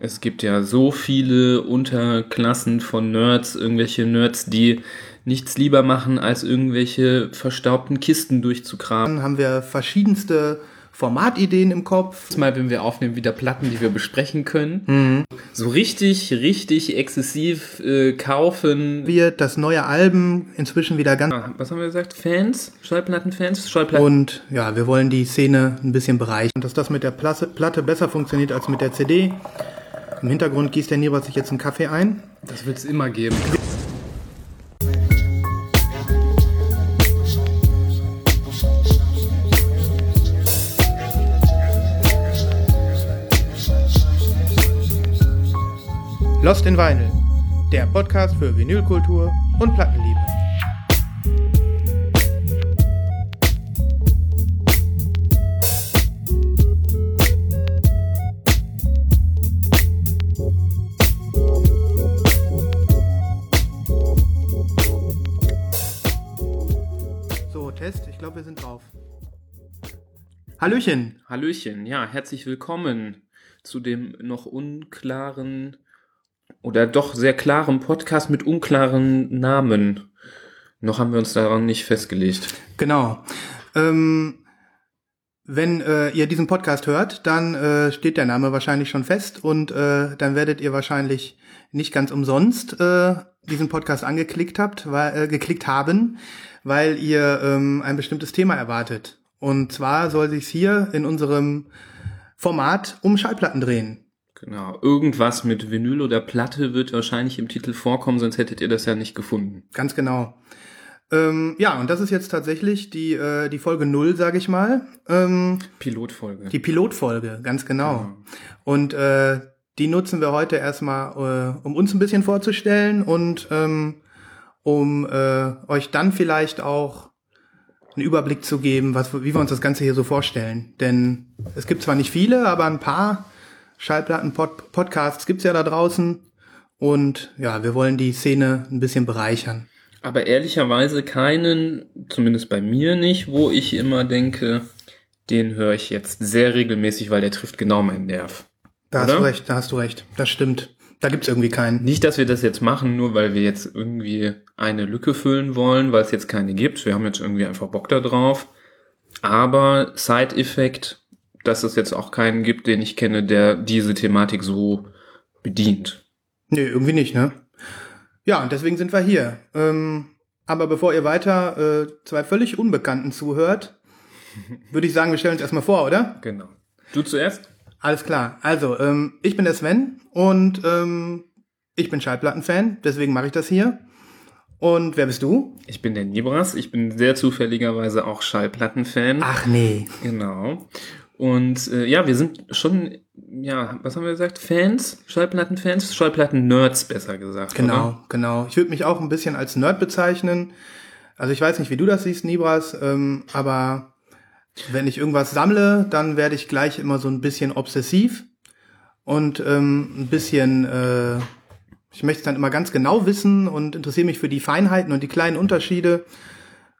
Es gibt ja so viele Unterklassen von Nerds, irgendwelche Nerds, die nichts lieber machen, als irgendwelche verstaubten Kisten durchzukramen. Dann haben wir verschiedenste Formatideen im Kopf. Mal, wenn wir aufnehmen, wieder Platten, die wir besprechen können. So richtig, richtig exzessiv äh, kaufen. Wir das neue Album inzwischen wieder ganz Ah, was haben wir gesagt? Fans? Schallplattenfans? Schallplatten. und ja, wir wollen die Szene ein bisschen bereichern. Und dass das mit der Platte besser funktioniert als mit der CD. Im Hintergrund gießt der Nieber sich jetzt einen Kaffee ein. Das wird es immer geben. Lost in Vinyl, der Podcast für Vinylkultur und Plattenliebe. Hallöchen. Hallöchen, ja, herzlich willkommen zu dem noch unklaren oder doch sehr klaren Podcast mit unklaren Namen. Noch haben wir uns daran nicht festgelegt. Genau. Ähm, wenn äh, ihr diesen Podcast hört, dann äh, steht der Name wahrscheinlich schon fest und äh, dann werdet ihr wahrscheinlich nicht ganz umsonst äh, diesen Podcast angeklickt habt, weil, äh, geklickt haben, weil ihr ähm, ein bestimmtes Thema erwartet. Und zwar soll sich hier in unserem Format um Schallplatten drehen. Genau, irgendwas mit Vinyl oder Platte wird wahrscheinlich im Titel vorkommen, sonst hättet ihr das ja nicht gefunden. Ganz genau. Ähm, ja, und das ist jetzt tatsächlich die, äh, die Folge null, sage ich mal. Ähm, Pilotfolge. Die Pilotfolge, ganz genau. Genau. Und äh, die nutzen wir heute erstmal, äh, um uns ein bisschen vorzustellen und ähm, um äh, euch dann vielleicht auch einen Überblick zu geben, was, wie wir uns das Ganze hier so vorstellen. Denn es gibt zwar nicht viele, aber ein paar Schallplatten-Podcasts gibt's ja da draußen. Und ja, wir wollen die Szene ein bisschen bereichern. Aber ehrlicherweise keinen, zumindest bei mir nicht, wo ich immer denke, den höre ich jetzt sehr regelmäßig, weil der trifft genau meinen Nerv. Da hast Oder? du recht, da hast du recht. Das stimmt. Da gibt's irgendwie keinen. Nicht, dass wir das jetzt machen, nur weil wir jetzt irgendwie eine Lücke füllen wollen, weil es jetzt keine gibt. Wir haben jetzt irgendwie einfach Bock da drauf. Aber Side-Effekt, dass es jetzt auch keinen gibt, den ich kenne, der diese Thematik so bedient. Nee, irgendwie nicht, ne? Ja, und deswegen sind wir hier. Ähm, aber bevor ihr weiter äh, zwei völlig Unbekannten zuhört, würde ich sagen, wir stellen uns erstmal vor, oder? Genau. Du zuerst? Alles klar. Also, ähm, ich bin der Sven und ähm, ich bin Schallplattenfan, deswegen mache ich das hier. Und wer bist du? Ich bin der Nibras. Ich bin sehr zufälligerweise auch Schallplattenfan. Ach nee. Genau. Und äh, ja, wir sind schon, ja, was haben wir gesagt? Fans? Schallplattenfans? Schallplatten-Nerds, besser gesagt. Genau, Oder? genau. Ich würde mich auch ein bisschen als Nerd bezeichnen. Also ich weiß nicht, wie du das siehst, Nibras, ähm, aber wenn ich irgendwas sammle, dann werde ich gleich immer so ein bisschen obsessiv und ähm, ein bisschen, äh, ich möchte es dann immer ganz genau wissen und interessiere mich für die Feinheiten und die kleinen Unterschiede.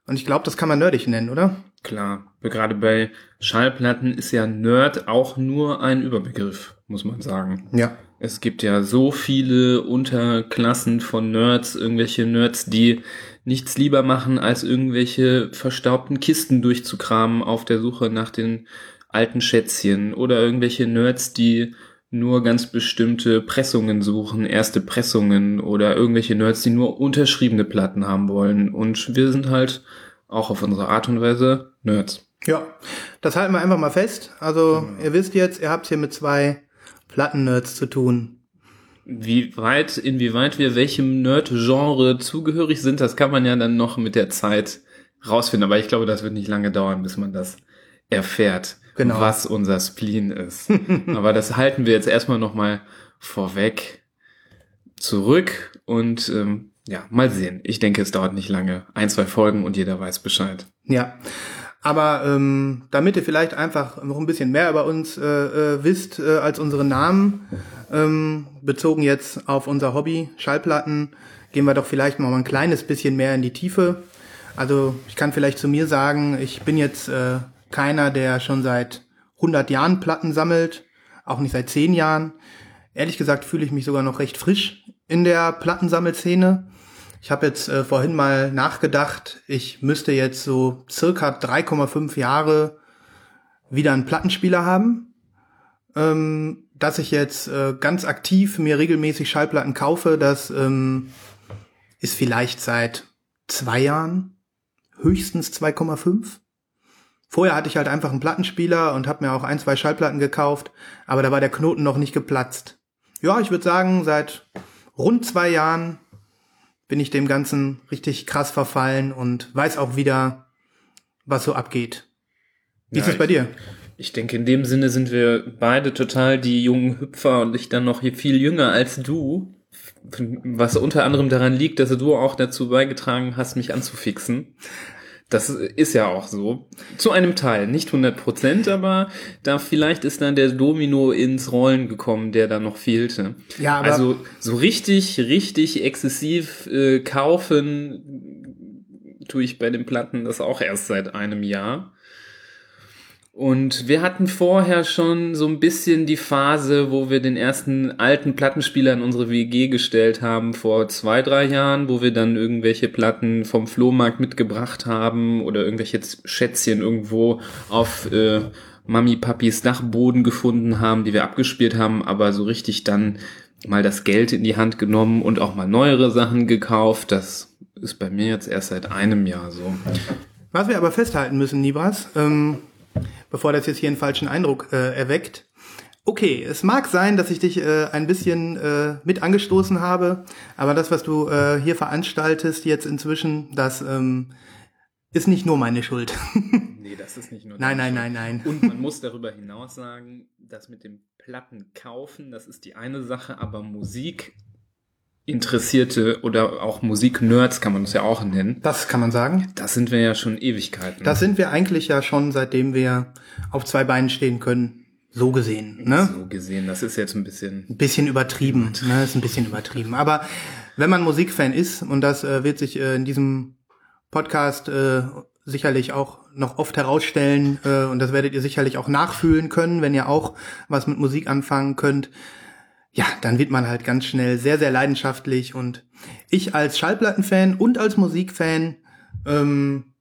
Und ich glaube, das kann man nerdig nennen, oder? Klar. Gerade bei Schallplatten ist ja Nerd auch nur ein Überbegriff, muss man sagen. Ja. Es gibt ja so viele Unterklassen von Nerds, irgendwelche Nerds, die nichts lieber machen, als irgendwelche verstaubten Kisten durchzukramen auf der Suche nach den alten Schätzchen oder irgendwelche Nerds, die nur ganz bestimmte Pressungen suchen, erste Pressungen oder irgendwelche Nerds, die nur unterschriebene Platten haben wollen. Und wir sind halt auch auf unsere Art und Weise Nerds. Ja, das halten wir einfach mal fest. Also ihr wisst jetzt, ihr habt hier mit zwei Plattennerds zu tun. Wie weit, inwieweit wir welchem Nerd-Genre zugehörig sind, das kann man ja dann noch mit der Zeit rausfinden. Aber ich glaube, das wird nicht lange dauern, bis man das erfährt, Genau. was unser Spleen ist. Aber das halten wir jetzt erstmal nochmal vorweg zurück und ähm, ja, mal sehen. Ich denke, es dauert nicht lange. Ein, zwei Folgen und jeder weiß Bescheid. Ja. Aber ähm, damit ihr vielleicht einfach noch ein bisschen mehr über uns äh, äh, wisst äh, als unsere Namen, ähm, bezogen jetzt auf unser Hobby Schallplatten, gehen wir doch vielleicht mal ein kleines bisschen mehr in die Tiefe. Also ich kann vielleicht zu mir sagen, ich bin jetzt äh, keiner, der schon seit 100 Jahren Platten sammelt, auch nicht seit 10 Jahren. ehrlich gesagt fühle ich mich sogar noch recht frisch in der Plattensammelszene. Ich habe jetzt äh, vorhin mal nachgedacht, ich müsste jetzt so circa 3,5 Jahre wieder einen Plattenspieler haben. Ähm, dass ich jetzt äh, ganz aktiv mir regelmäßig Schallplatten kaufe, das ähm, ist vielleicht seit zwei Jahren, höchstens 2,5. Vorher hatte ich halt einfach einen Plattenspieler und habe mir auch ein, zwei Schallplatten gekauft, aber da war der Knoten noch nicht geplatzt. Ja, ich würde sagen, seit rund zwei Jahren bin ich dem Ganzen richtig krass verfallen und weiß auch wieder, was so abgeht. Wie ja, ist es bei dir? Ich denke, in dem Sinne sind wir beide total die jungen Hüpfer und ich dann noch viel jünger als du. Was unter anderem daran liegt, dass du auch dazu beigetragen hast, mich anzufixen. Das ist ja auch so. Zu einem Teil. Nicht 100 Prozent, aber da vielleicht ist dann der Domino ins Rollen gekommen, der da noch fehlte. Ja, aber also so richtig, richtig exzessiv äh, kaufen tue ich bei den Platten das auch erst seit einem Jahr. Und wir hatten vorher schon so ein bisschen die Phase, wo wir den ersten alten Plattenspieler in unsere WG gestellt haben, vor zwei, drei Jahren, wo wir dann irgendwelche Platten vom Flohmarkt mitgebracht haben oder irgendwelche Schätzchen irgendwo auf äh, Mami Papis Dachboden gefunden haben, die wir abgespielt haben, aber so richtig dann mal das Geld in die Hand genommen und auch mal neuere Sachen gekauft. Das ist bei mir jetzt erst seit einem Jahr so. Was wir aber festhalten müssen, Nibras, ähm bevor das jetzt hier einen falschen Eindruck äh, erweckt. Okay, es mag sein, dass ich dich äh, ein bisschen äh, mit angestoßen habe, aber das, was du äh, hier veranstaltest jetzt inzwischen, das ähm, ist nicht nur meine Schuld. nee, das ist nicht nur Nein, nein, nein, nein. Und man muss darüber hinaus sagen, das mit dem Platten kaufen, das ist die eine Sache, aber Musik Interessierte oder auch Musiknerds kann man es ja auch nennen. Das kann man sagen. Das sind wir ja schon Ewigkeiten. Das sind wir eigentlich ja schon, seitdem wir auf zwei Beinen stehen können. So gesehen, ne? So gesehen, das ist jetzt ein bisschen. Ein bisschen übertrieben, ne? Ist ein bisschen übertrieben. Aber wenn man Musikfan ist, und das äh, wird sich äh, in diesem Podcast äh, sicherlich auch noch oft herausstellen, äh, und das werdet ihr sicherlich auch nachfühlen können, wenn ihr auch was mit Musik anfangen könnt, ja, dann wird man halt ganz schnell sehr, sehr leidenschaftlich und ich als Schallplattenfan und als Musikfan ähm,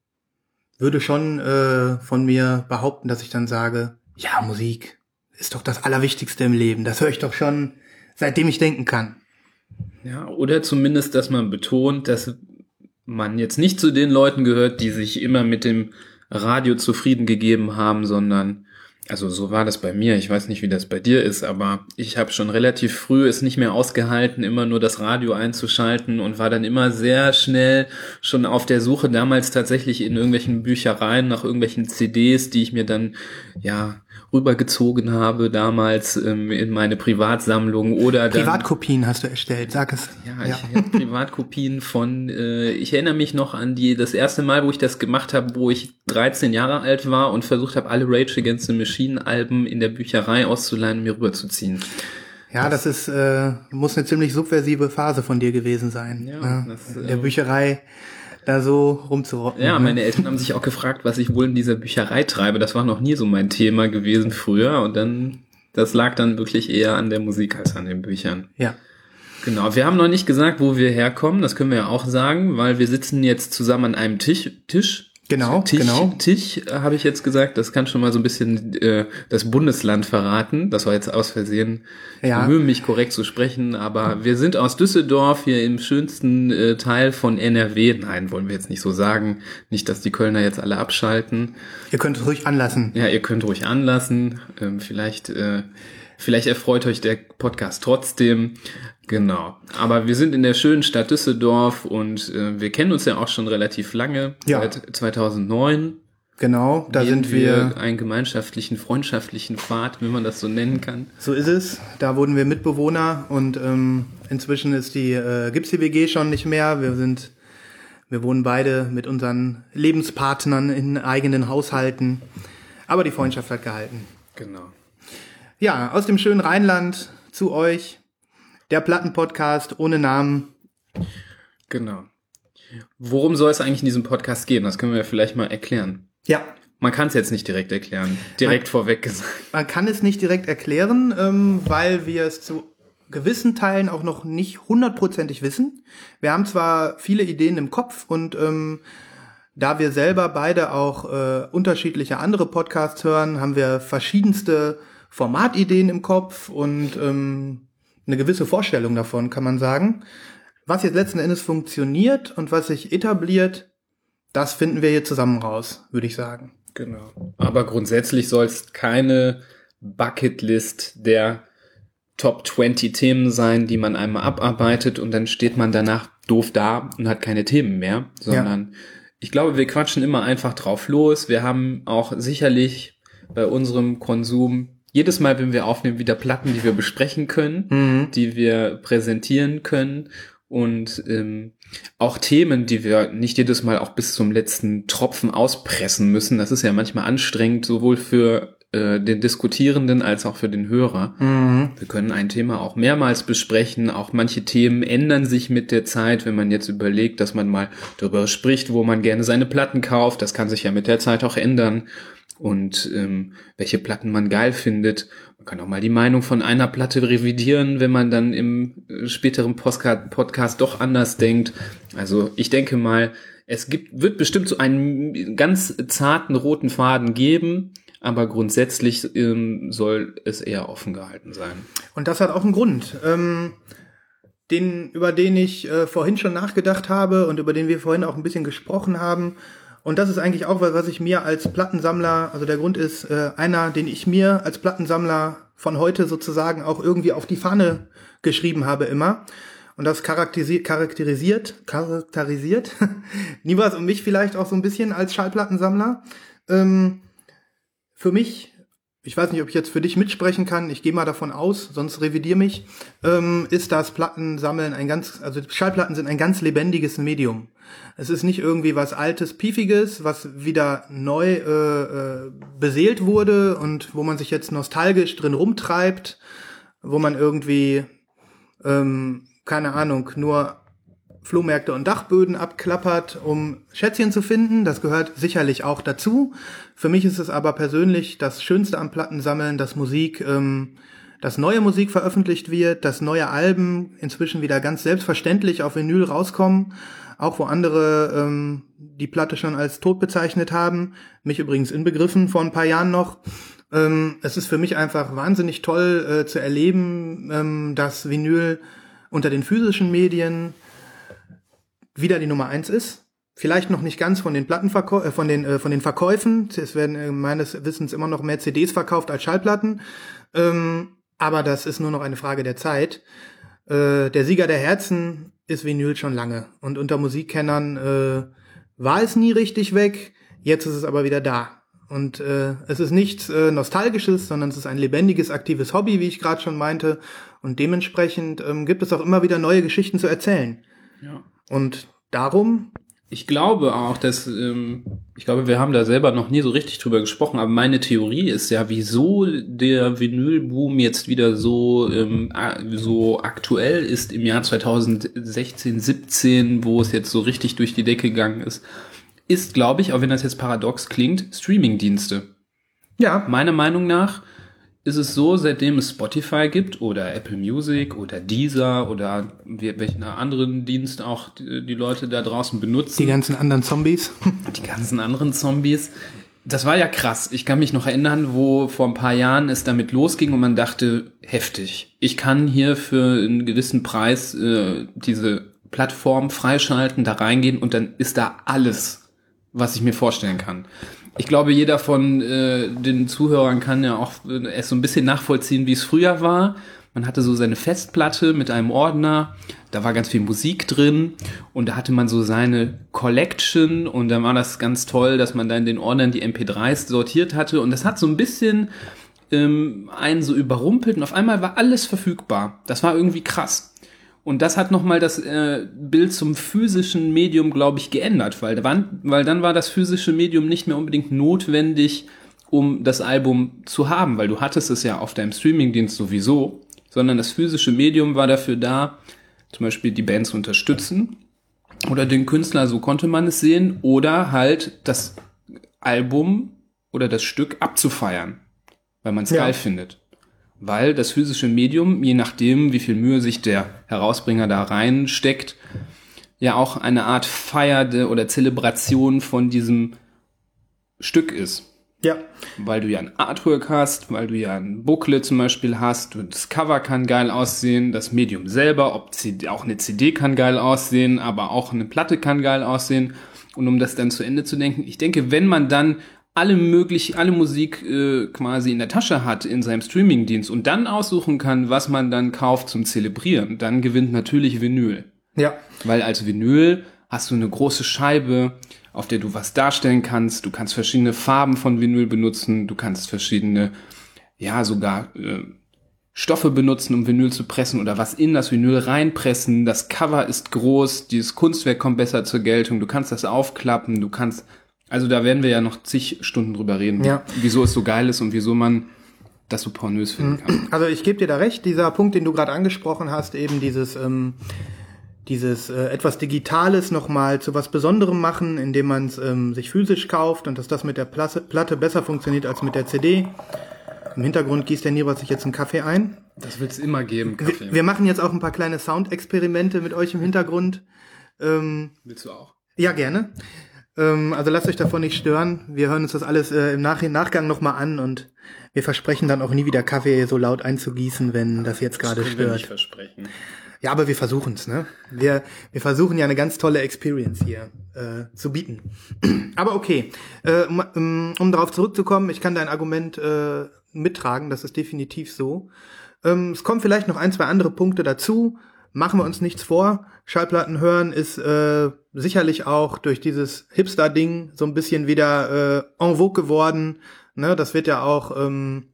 würde schon äh, von mir behaupten, dass ich dann sage, ja, Musik ist doch das Allerwichtigste im Leben. Das höre ich doch schon, seitdem ich denken kann. Ja, oder zumindest, dass man betont, dass man jetzt nicht zu den Leuten gehört, die sich immer mit dem Radio zufrieden gegeben haben, sondern also so war das bei mir. Ich weiß nicht, wie das bei dir ist, aber ich habe schon relativ früh es nicht mehr ausgehalten, immer nur das Radio einzuschalten und war dann immer sehr schnell schon auf der Suche damals tatsächlich in irgendwelchen Büchereien nach irgendwelchen CDs, die ich mir dann ja rübergezogen habe damals ähm, in meine Privatsammlung oder dann, Privatkopien hast du erstellt, sag es. Ja, ja. ich habe Privatkopien von äh, ich erinnere mich noch an die das erste Mal, wo ich das gemacht habe, wo ich 13 Jahre alt war und versucht habe alle Rage Against the Machine Alben in der Bücherei auszuleihen und mir rüberzuziehen. Ja, das, das ist äh, muss eine ziemlich subversive Phase von dir gewesen sein. Ja, ne? das, in der äh, Bücherei da so rumzurocken. Ja, ne? meine Eltern haben sich auch gefragt, was ich wohl in dieser Bücherei treibe. Das war noch nie so mein Thema gewesen früher und dann, das lag dann wirklich eher an der Musik als an den Büchern. Ja. Genau, wir haben noch nicht gesagt, wo wir herkommen, das können wir ja auch sagen, weil wir sitzen jetzt zusammen an einem Tisch, Tisch Genau, Tisch, genau. Tisch äh, habe ich jetzt gesagt, das kann schon mal so ein bisschen äh, das Bundesland verraten. Das war jetzt aus Versehen. Ja. Ich bemühe mich korrekt zu sprechen, aber wir sind aus Düsseldorf hier im schönsten äh, Teil von NRW. Nein, wollen wir jetzt nicht so sagen. Nicht, dass die Kölner jetzt alle abschalten. Ihr könnt ruhig anlassen. Ja, ihr könnt ruhig anlassen. Ähm, vielleicht, äh, vielleicht erfreut euch der Podcast trotzdem. Genau. Aber wir sind in der schönen Stadt Düsseldorf und äh, wir kennen uns ja auch schon relativ lange, ja. seit 2009. Genau, da sind wir, wir einen gemeinschaftlichen, freundschaftlichen Pfad, wenn man das so nennen kann. So ist es. Da wurden wir Mitbewohner und ähm, inzwischen ist die äh, die WG schon nicht mehr. Wir sind wir wohnen beide mit unseren Lebenspartnern in eigenen Haushalten, aber die Freundschaft hat gehalten. Genau. Ja, aus dem schönen Rheinland zu euch der Plattenpodcast ohne Namen. Genau. Worum soll es eigentlich in diesem Podcast gehen? Das können wir vielleicht mal erklären. Ja. Man kann es jetzt nicht direkt erklären. Direkt man, vorweg gesagt. Man kann es nicht direkt erklären, ähm, weil wir es zu gewissen Teilen auch noch nicht hundertprozentig wissen. Wir haben zwar viele Ideen im Kopf und ähm, da wir selber beide auch äh, unterschiedliche andere Podcasts hören, haben wir verschiedenste Formatideen im Kopf und ähm, eine gewisse Vorstellung davon, kann man sagen. Was jetzt letzten Endes funktioniert und was sich etabliert, das finden wir hier zusammen raus, würde ich sagen. Genau. Aber grundsätzlich soll es keine Bucketlist der Top 20 Themen sein, die man einmal abarbeitet und dann steht man danach doof da und hat keine Themen mehr, sondern ja ich glaube, wir quatschen immer einfach drauf los. Wir haben auch sicherlich bei unserem Konsum jedes Mal, wenn wir aufnehmen, wieder Platten, die wir besprechen können, mhm. die wir präsentieren können und ähm, auch Themen, die wir nicht jedes Mal auch bis zum letzten Tropfen auspressen müssen. Das ist ja manchmal anstrengend, sowohl für äh, den Diskutierenden als auch für den Hörer. Mhm. Wir können ein Thema auch mehrmals besprechen. Auch manche Themen ändern sich mit der Zeit, wenn man jetzt überlegt, dass man mal darüber spricht, wo man gerne seine Platten kauft. Das kann sich ja mit der Zeit auch ändern. Und ähm, welche Platten man geil findet. Man kann auch mal die Meinung von einer Platte revidieren, wenn man dann im äh, späteren Postcard Podcast doch anders denkt. Also ich denke mal, es gibt, wird bestimmt so einen ganz zarten roten Faden geben, aber grundsätzlich ähm, soll es eher offen gehalten sein. Und das hat auch einen Grund, ähm, den, über den ich äh, vorhin schon nachgedacht habe und über den wir vorhin auch ein bisschen gesprochen haben. Und das ist eigentlich auch was, was ich mir als Plattensammler, also der Grund ist äh, einer, den ich mir als Plattensammler von heute sozusagen auch irgendwie auf die Fahne geschrieben habe immer. Und das charakterisiert, charakterisiert, charakterisiert Nibas und mich vielleicht auch so ein bisschen als Schallplattensammler. Ähm, für mich, ich weiß nicht, ob ich jetzt für dich mitsprechen kann, ich gehe mal davon aus, sonst revidier mich, ähm, ist das Plattensammeln ein ganz, also Schallplatten sind ein ganz lebendiges Medium. Es ist nicht irgendwie was Altes, Piefiges, was wieder neu äh, äh, beseelt wurde und wo man sich jetzt nostalgisch drin rumtreibt, wo man irgendwie, ähm, keine Ahnung, nur Flohmärkte und Dachböden abklappert, um Schätzchen zu finden. Das gehört sicherlich auch dazu. Für mich ist es aber persönlich das Schönste am Plattensammeln, dass Musik, ähm, dass neue Musik veröffentlicht wird, dass neue Alben inzwischen wieder ganz selbstverständlich auf Vinyl rauskommen, auch wo andere ähm, die Platte schon als tot bezeichnet haben, mich übrigens inbegriffen vor ein paar Jahren noch. Ähm, es ist für mich einfach wahnsinnig toll äh, zu erleben, ähm, dass Vinyl unter den physischen Medien wieder die Nummer eins ist. Vielleicht noch nicht ganz von den Plattenverkäufen, äh, von den äh, von den Verkäufen. Es werden äh, meines Wissens immer noch mehr CDs verkauft als Schallplatten. Ähm, aber das ist nur noch eine Frage der Zeit. Äh, der Sieger der Herzen ist Vinyl schon lange. Und unter Musikkennern äh, war es nie richtig weg. Jetzt ist es aber wieder da. Und äh, es ist nichts äh, Nostalgisches, sondern es ist ein lebendiges, aktives Hobby, wie ich gerade schon meinte. Und dementsprechend ähm, gibt es auch immer wieder neue Geschichten zu erzählen. Ja. Und darum ich glaube auch, dass ähm, ich glaube, wir haben da selber noch nie so richtig drüber gesprochen, aber meine Theorie ist ja, wieso der Vinylboom jetzt wieder so ähm, so aktuell ist im Jahr 2016, 17, wo es jetzt so richtig durch die Decke gegangen ist, ist, glaube ich, auch wenn das jetzt paradox klingt, Streamingdienste. Ja. Meiner Meinung nach ist es so, seitdem es Spotify gibt oder Apple Music oder Deezer oder welchen anderen Dienst auch die, Leute da draußen benutzen. Die ganzen anderen Zombies. Die ganzen anderen Zombies. Das war ja krass. Ich kann mich noch erinnern, wo vor ein paar Jahren es damit losging und man dachte, heftig. Ich kann hier für einen gewissen Preis äh, diese Plattform freischalten, da reingehen und dann ist da alles, was ich mir vorstellen kann ich glaube, jeder von äh, den Zuhörern kann ja auch äh, es so ein bisschen nachvollziehen, wie es früher war. Man hatte so seine Festplatte mit einem Ordner, da war ganz viel Musik drin und da hatte man so seine Collection und dann war das ganz toll, dass man dann den Ordnern die MP3s sortiert hatte und das hat so ein bisschen ähm, einen so überrumpelt und auf einmal war alles verfügbar. Das war irgendwie krass. Und das hat nochmal das äh, Bild zum physischen Medium, glaube ich, geändert, weil, dann, weil dann war das physische Medium nicht mehr unbedingt notwendig, um das Album zu haben, weil du hattest es ja auf deinem Streamingdienst sowieso, sondern das physische Medium war dafür da, zum Beispiel die Band zu unterstützen oder den Künstler, so konnte man es sehen, oder halt das Album oder das Stück abzufeiern, weil man es ja. geil findet. Weil das physische Medium, je nachdem, wie viel Mühe sich der Herausbringer da reinsteckt, ja auch eine Art Feier oder Zelebration von diesem Stück ist. Ja. Weil du ja ein Artwork hast, weil du ja ein Booklet zum Beispiel hast, und das Cover kann geil aussehen, das Medium selber, ob CD, auch eine CD kann geil aussehen, aber auch eine Platte kann geil aussehen. Und um das dann zu Ende zu denken, ich denke, wenn man dann alle möglich, alle Musik äh, quasi in der Tasche hat in seinem Streamingdienst und dann aussuchen kann, was man dann kauft zum Zelebrieren, dann gewinnt natürlich Vinyl. Ja. Weil als Vinyl hast du eine große Scheibe, auf der du was darstellen kannst. Du kannst verschiedene Farben von Vinyl benutzen. Du kannst verschiedene, ja, sogar äh, Stoffe benutzen, um Vinyl zu pressen oder was in das Vinyl reinpressen. Das Cover ist groß, dieses Kunstwerk kommt besser zur Geltung. Du kannst das aufklappen, du kannst also da werden wir ja noch zig Stunden drüber reden, Ja. wieso es so geil ist und wieso man das so pornös finden kann. Also ich gebe dir da recht, dieser Punkt, den du gerade angesprochen hast, eben dieses, ähm, dieses äh, etwas Digitales nochmal zu was Besonderem machen, indem man es ähm, sich physisch kauft und dass das mit der Platte, Platte besser funktioniert als mit der CD. Im Hintergrund gießt der Nibrat sich jetzt einen Kaffee ein. Das wird es immer geben, Wir, wir machen jetzt auch ein paar kleine Soundexperimente mit euch im Hintergrund. Ähm, Willst du auch? ja, gerne. Ähm, also lasst euch davon nicht stören. Wir hören uns das alles äh, im Nach Nachgang nochmal an und wir versprechen dann auch nie wieder Kaffee so laut einzugießen, wenn das jetzt gerade können wir nicht stört. versprechen. Ja, aber wir versuchen's, ne? Wir, wir versuchen ja eine ganz tolle Experience hier äh, zu bieten. aber okay, äh, um, um, um darauf zurückzukommen, ich kann dein Argument äh, mittragen, das ist definitiv so. Ähm, es kommen vielleicht noch ein, zwei andere Punkte dazu. Machen wir uns nichts vor. Schallplatten hören ist äh, sicherlich auch durch dieses Hipster-Ding so ein bisschen wieder äh, en vogue geworden. Ne, das wird ja auch ähm,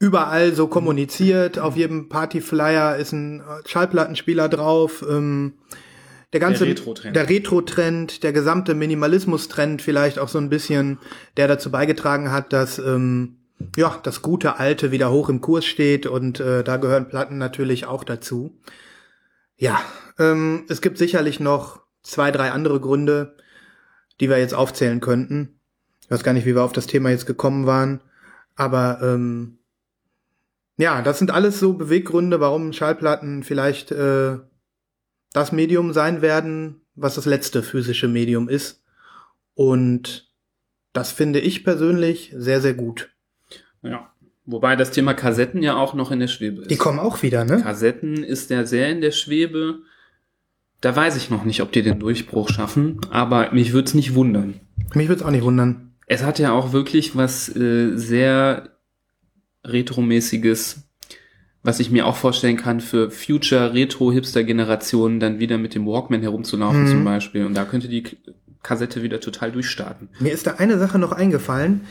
überall so kommuniziert. Auf jedem Partyflyer ist ein äh, Schallplattenspieler drauf. Ähm, der ganze Der Retro-Trend. der Retro-Trend, der gesamte Minimalismus-Trend vielleicht auch so ein bisschen, der dazu beigetragen hat, dass ähm, ja das gute Alte wieder hoch im Kurs steht und äh, da gehören Platten natürlich auch dazu. Ja, ähm, es gibt sicherlich noch zwei, drei andere Gründe, die wir jetzt aufzählen könnten. Ich weiß gar nicht, wie wir auf das Thema jetzt gekommen waren, aber ähm, ja, das sind alles so Beweggründe, warum Schallplatten vielleicht äh, das Medium sein werden, was das letzte physische Medium ist. Und das finde ich persönlich sehr, sehr gut. Ja. Wobei das Thema Kassetten ja auch noch in der Schwebe ist. Die kommen auch wieder, ne? Kassetten ist ja sehr in der Schwebe. Da weiß ich noch nicht, ob die den Durchbruch schaffen, aber mich würde es nicht wundern. Mich würde es auch nicht wundern. Es hat ja auch wirklich was äh, sehr retromäßiges, was ich mir auch vorstellen kann für Future Retro-Hipster-Generationen dann wieder mit dem Walkman herumzulaufen Mhm. zum Beispiel. Und da könnte die Kassette wieder total durchstarten. Mir ist da eine Sache noch eingefallen.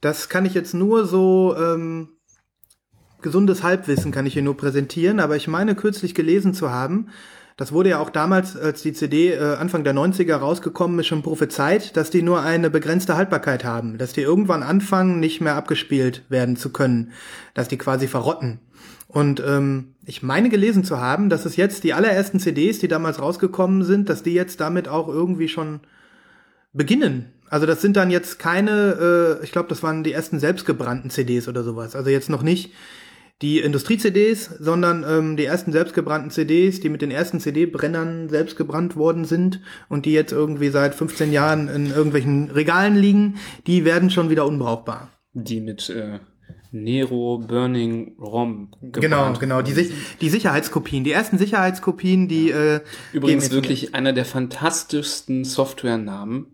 Das kann ich jetzt nur so ähm, gesundes Halbwissen kann ich hier nur präsentieren, aber ich meine kürzlich gelesen zu haben, das wurde ja auch damals, als die CD äh, Anfang der 90er rausgekommen ist, schon prophezeit, dass die nur eine begrenzte Haltbarkeit haben, dass die irgendwann anfangen, nicht mehr abgespielt werden zu können, dass die quasi verrotten. Und ähm, ich meine gelesen zu haben, dass es jetzt die allerersten CDs, die damals rausgekommen sind, dass die jetzt damit auch irgendwie schon beginnen. Also das sind dann jetzt keine, äh, ich glaube, das waren die ersten selbstgebrannten CDs oder sowas. Also jetzt noch nicht die Industrie-CDs, sondern ähm, die ersten selbstgebrannten CDs, die mit den ersten CD-Brennern selbst gebrannt worden sind und die jetzt irgendwie seit 15 Jahren in irgendwelchen Regalen liegen, die werden schon wieder unbrauchbar. Die mit äh, Nero Burning ROM Genau, genau. Die, Sich die Sicherheitskopien, die ersten Sicherheitskopien, die äh, Übrigens wirklich einer der fantastischsten Softwarenamen.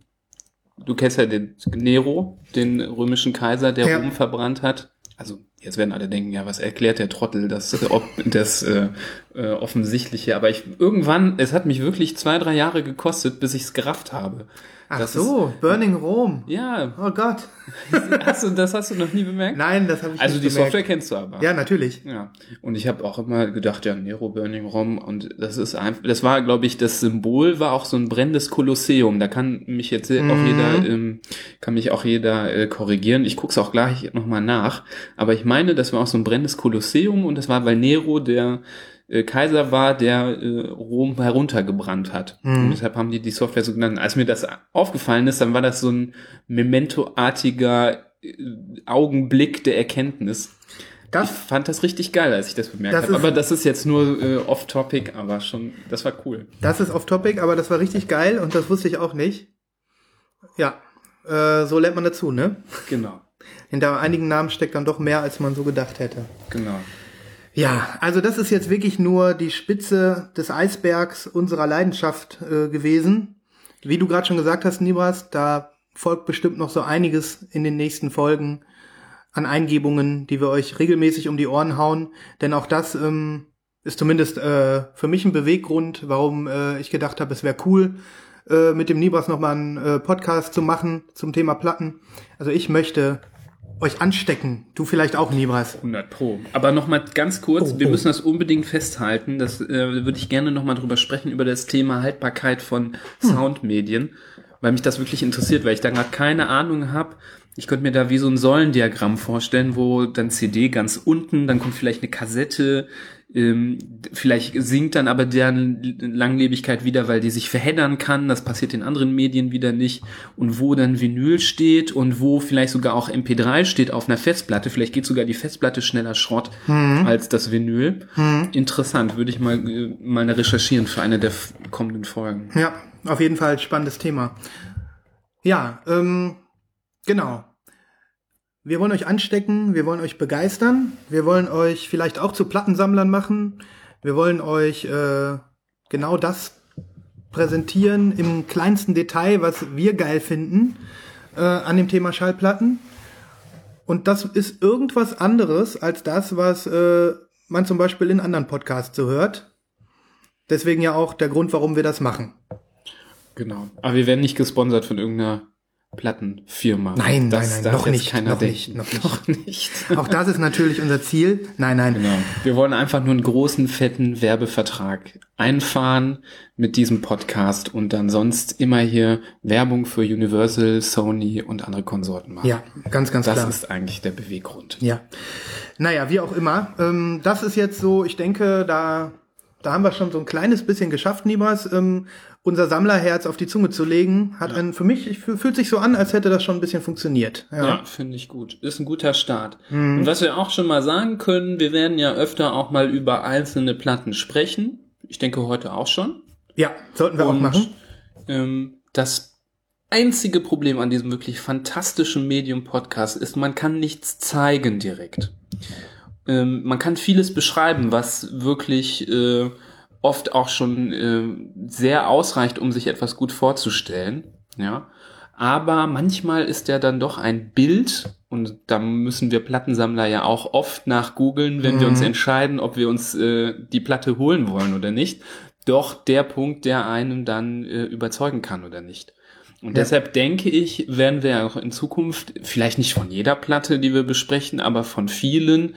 Du kennst ja den Nero, den römischen Kaiser, der Ja. Rom verbrannt hat. Also jetzt werden alle denken, ja, was erklärt der Trottel, das, ob, das äh, äh, offensichtliche. Aber ich irgendwann, es hat mich wirklich zwei, drei Jahre gekostet, bis ich es gerafft habe. Ach das so, Burning Rome. Ist, ja, Oh Gott. hast du, das hast du noch nie bemerkt? Nein, das habe ich also nicht die bemerkt. Software kennst du aber. Ja, natürlich. Ja, und ich habe auch immer gedacht, ja, Nero Burning Rom und das ist einfach, das war, glaube ich, das Symbol war auch so ein brennendes Kolosseum. Da kann mich jetzt auch Mhm. jeder, ähm, kann mich auch jeder äh, korrigieren. Ich guck's auch gleich nochmal nach. Aber ich meine, das war auch so ein brennendes Kolosseum und das war, weil Nero der äh, Kaiser war, der äh, Rom heruntergebrannt hat. Mhm. Und deshalb haben die die Software so genannt. Als mir das aufgefallen ist, dann war das so ein Memento-artiger äh, Augenblick der Erkenntnis. Das, ich fand das richtig geil, als ich das bemerkt habe. Aber das ist jetzt nur äh, off-topic, aber schon, das war cool. Das ist off-topic, aber das war richtig geil und das wusste ich auch nicht. Ja, äh, so lernt man dazu, ne? Genau. Hinter einigen Namen steckt dann doch mehr, als man so gedacht hätte. Genau. Ja, also das ist jetzt wirklich nur die Spitze des Eisbergs unserer Leidenschaft äh, gewesen. Wie du gerade schon gesagt hast, Nibras, da folgt bestimmt noch so einiges in den nächsten Folgen an Eingebungen, die wir euch regelmäßig um die Ohren hauen. Denn auch das ähm, ist zumindest äh, für mich ein Beweggrund, warum äh, ich gedacht habe, es wäre cool, äh, mit dem Nibras nochmal einen äh, Podcast zu machen zum Thema Platten. Also ich möchte euch anstecken. Du vielleicht auch, Nibras. 100 Pro. Aber nochmal ganz kurz, oh, wir oh. müssen das unbedingt festhalten. Das äh, würde ich gerne nochmal drüber sprechen, über das Thema Haltbarkeit von hm. Soundmedien, weil mich das wirklich interessiert, weil ich da gerade keine Ahnung habe. Ich könnte mir da wie so ein Säulendiagramm vorstellen, wo dann CD ganz unten, dann kommt vielleicht eine Kassette, ähm, vielleicht sinkt dann aber deren Langlebigkeit wieder, weil die sich verheddern kann. Das passiert in anderen Medien wieder nicht. Und wo dann Vinyl steht und wo vielleicht sogar auch MP3 steht auf einer Festplatte. Vielleicht geht sogar die Festplatte schneller Schrott mhm. als das Vinyl. Mhm. Interessant, würde ich mal, äh, mal recherchieren für eine der kommenden Folgen. Ja, auf jeden Fall spannendes Thema. Ja, ähm, genau. Wir wollen euch anstecken, wir wollen euch begeistern, wir wollen euch vielleicht auch zu Plattensammlern machen, wir wollen euch äh, genau das präsentieren im kleinsten Detail, was wir geil finden äh, an dem Thema Schallplatten. Und das ist irgendwas anderes als das, was äh, man zum Beispiel in anderen Podcasts so hört. Deswegen ja auch der Grund, warum wir das machen. Genau. Aber wir werden nicht gesponsert von irgendeiner Plattenfirma. Nein, das nein, nein, noch nicht, noch nicht, noch nicht, noch nicht. Auch das ist natürlich unser Ziel. Nein, nein. Genau. Wir wollen einfach nur einen großen, fetten Werbevertrag einfahren mit diesem Podcast und dann sonst immer hier Werbung für Universal, Sony und andere Konsorten machen. Ja, ganz, ganz das klar. Das ist eigentlich der Beweggrund. Ja. Naja, wie auch immer. Ähm, das ist jetzt so, ich denke, da da haben wir schon so ein kleines bisschen geschafft, Nibas. Ähm, unser Sammlerherz auf die Zunge zu legen, hat ja. einen, für mich, ich, fühlt sich so an, als hätte das schon ein bisschen funktioniert. Ja, ja finde ich gut. Ist ein guter Start. Mhm. Und was wir auch schon mal sagen können, wir werden ja öfter auch mal über einzelne Platten sprechen. Ich denke heute auch schon. Ja, sollten wir Und, auch machen. Ähm, das einzige Problem an diesem wirklich fantastischen Medium-Podcast ist, man kann nichts zeigen direkt. Ähm, man kann vieles beschreiben, was wirklich äh, oft auch schon äh, sehr ausreicht, um sich etwas gut vorzustellen. Ja. Aber manchmal ist ja dann doch ein Bild, und da müssen wir Plattensammler ja auch oft nach googeln, wenn mhm. wir uns mhm. entscheiden, ob wir uns äh, die Platte holen wollen oder nicht, doch der Punkt, der einen dann äh, überzeugen kann oder nicht. Und ja. deshalb denke ich, werden wir auch in Zukunft, vielleicht nicht von jeder Platte, die wir besprechen, aber von vielen,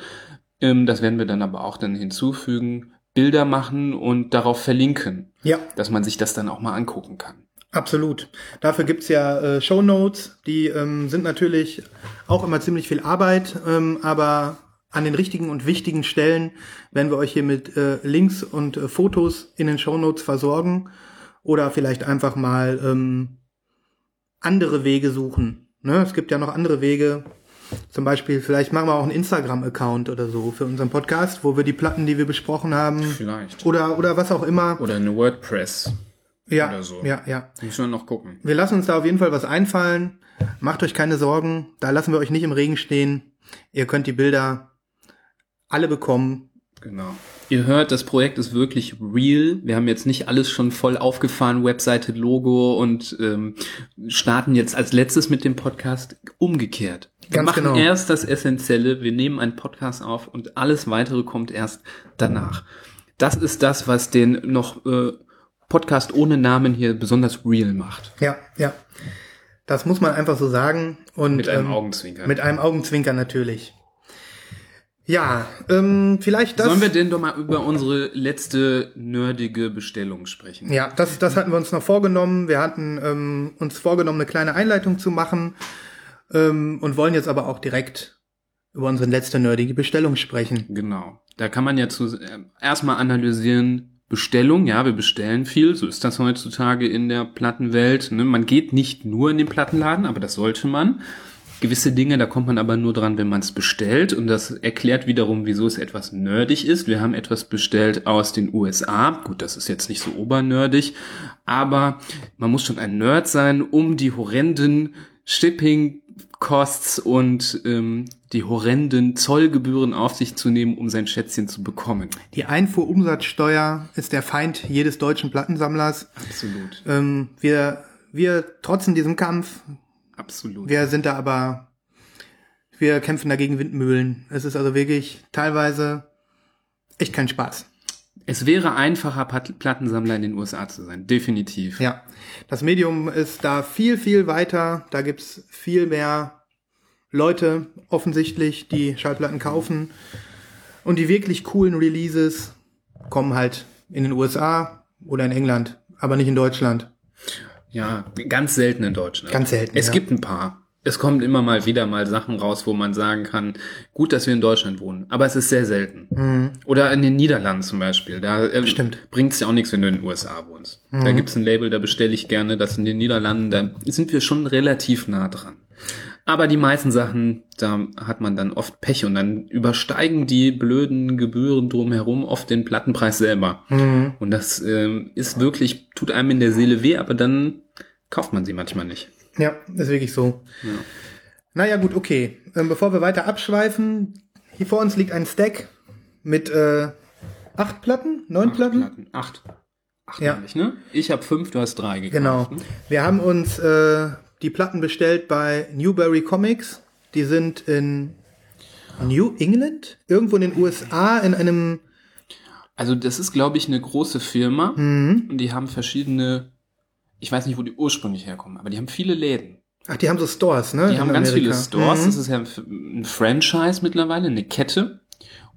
ähm, das werden wir dann aber auch dann hinzufügen, Bilder machen und darauf verlinken. Ja. Dass man sich das dann auch mal angucken kann. Absolut. Dafür gibt's ja äh, Show Notes, die ähm, sind natürlich auch immer ziemlich viel Arbeit, ähm, aber an den richtigen und wichtigen Stellen werden wir euch hier mit äh, Links und äh, Fotos in den Show Notes versorgen oder vielleicht einfach mal ähm, andere Wege suchen. Ne? Es gibt ja noch andere Wege, zum Beispiel, vielleicht machen wir auch einen Instagram-Account oder so für unseren Podcast, wo wir die Platten, die wir besprochen haben. Vielleicht. Oder, oder was auch immer. Oder eine WordPress. Ja, oder so. ja, ja. Müssen wir noch gucken. Wir lassen uns da auf jeden Fall was einfallen. Macht euch keine Sorgen. Da lassen wir euch nicht im Regen stehen. Ihr könnt die Bilder alle bekommen. Genau. Ihr hört, das Projekt ist wirklich real. Wir haben jetzt nicht alles schon voll aufgefahren, Webseite, Logo und ähm, starten jetzt als letztes mit dem Podcast umgekehrt. Wir Ganz machen genau. erst das Essentielle, wir nehmen einen Podcast auf und alles weitere kommt erst danach. Das ist das, was den noch äh, Podcast ohne Namen hier besonders real macht. Ja, ja. Das muss man einfach so sagen. Und, mit einem ähm, Augenzwinker. Mit einem Augenzwinker natürlich. Ja, ähm, vielleicht das. Sollen wir denn doch mal über unsere letzte nerdige Bestellung sprechen? Ja, das, das hatten wir uns noch vorgenommen. Wir hatten ähm, uns vorgenommen, eine kleine Einleitung zu machen ähm, und wollen jetzt aber auch direkt über unsere letzte nerdige Bestellung sprechen. Genau. Da kann man ja zu, äh, erstmal analysieren, Bestellung, ja, wir bestellen viel, so ist das heutzutage in der Plattenwelt. Ne? Man geht nicht nur in den Plattenladen, aber das sollte man. gewisse Dinge, da kommt man aber nur dran, wenn man es bestellt. Und das erklärt wiederum, wieso es etwas nerdig ist. Wir haben etwas bestellt aus den USA. Gut, das ist jetzt nicht so obernerdig, aber man muss schon ein Nerd sein, um die horrenden Shipping Costs und ähm, die horrenden Zollgebühren auf sich zu nehmen, um sein Schätzchen zu bekommen. Die Einfuhrumsatzsteuer ist der Feind jedes deutschen Plattensammlers. Absolut. Ähm, wir, wir trotzen diesem Kampf. Absolut. Wir sind da aber, wir kämpfen dagegen Windmühlen. Es ist also wirklich teilweise echt kein Spaß. Es wäre einfacher, Plattensammler in den USA zu sein, definitiv. Ja, das Medium ist da viel, viel weiter. Da gibt's viel mehr Leute offensichtlich, die Schallplatten kaufen. Und die wirklich coolen Releases kommen halt in den USA oder in England, aber nicht in Deutschland. Ja, ganz selten in Deutschland. Ganz selten. Es ja. gibt ein paar es kommt immer mal wieder mal Sachen raus, wo man sagen kann, gut, dass wir in Deutschland wohnen, aber es ist sehr selten. Mhm. Oder in den Niederlanden zum Beispiel. Da äh, bringt es ja auch nichts, wenn du in den USA wohnst. Mhm. Da gibt es ein Label, da bestelle ich gerne das in den Niederlanden, da sind wir schon relativ nah dran. Aber die meisten Sachen, da hat man dann oft Pech und dann übersteigen die blöden Gebühren drumherum oft den Plattenpreis selber. Mhm. Und das äh, ist wirklich, tut einem in der Seele weh, aber dann kauft man sie manchmal nicht. Ja, ist wirklich so. Ja. Naja, gut, okay. Ähm, bevor wir weiter abschweifen, hier vor uns liegt ein Stack mit äh, acht Platten, neun acht Platten? Platten? Acht. Acht ja. Nicht, ne? Ich habe fünf, du hast drei gekauft. Genau. Ne? Wir haben uns äh, die Platten bestellt bei Newberry Comics. Die sind in New England, irgendwo in den USA, in einem. Also das ist, glaube ich, eine große Firma mhm. und die haben verschiedene ich weiß nicht, wo die ursprünglich herkommen, aber die haben viele Läden. Ach, die haben so Stores, ne? Die haben ganz Amerika. viele Stores. Mhm. Das ist ja ein Franchise mittlerweile, eine Kette.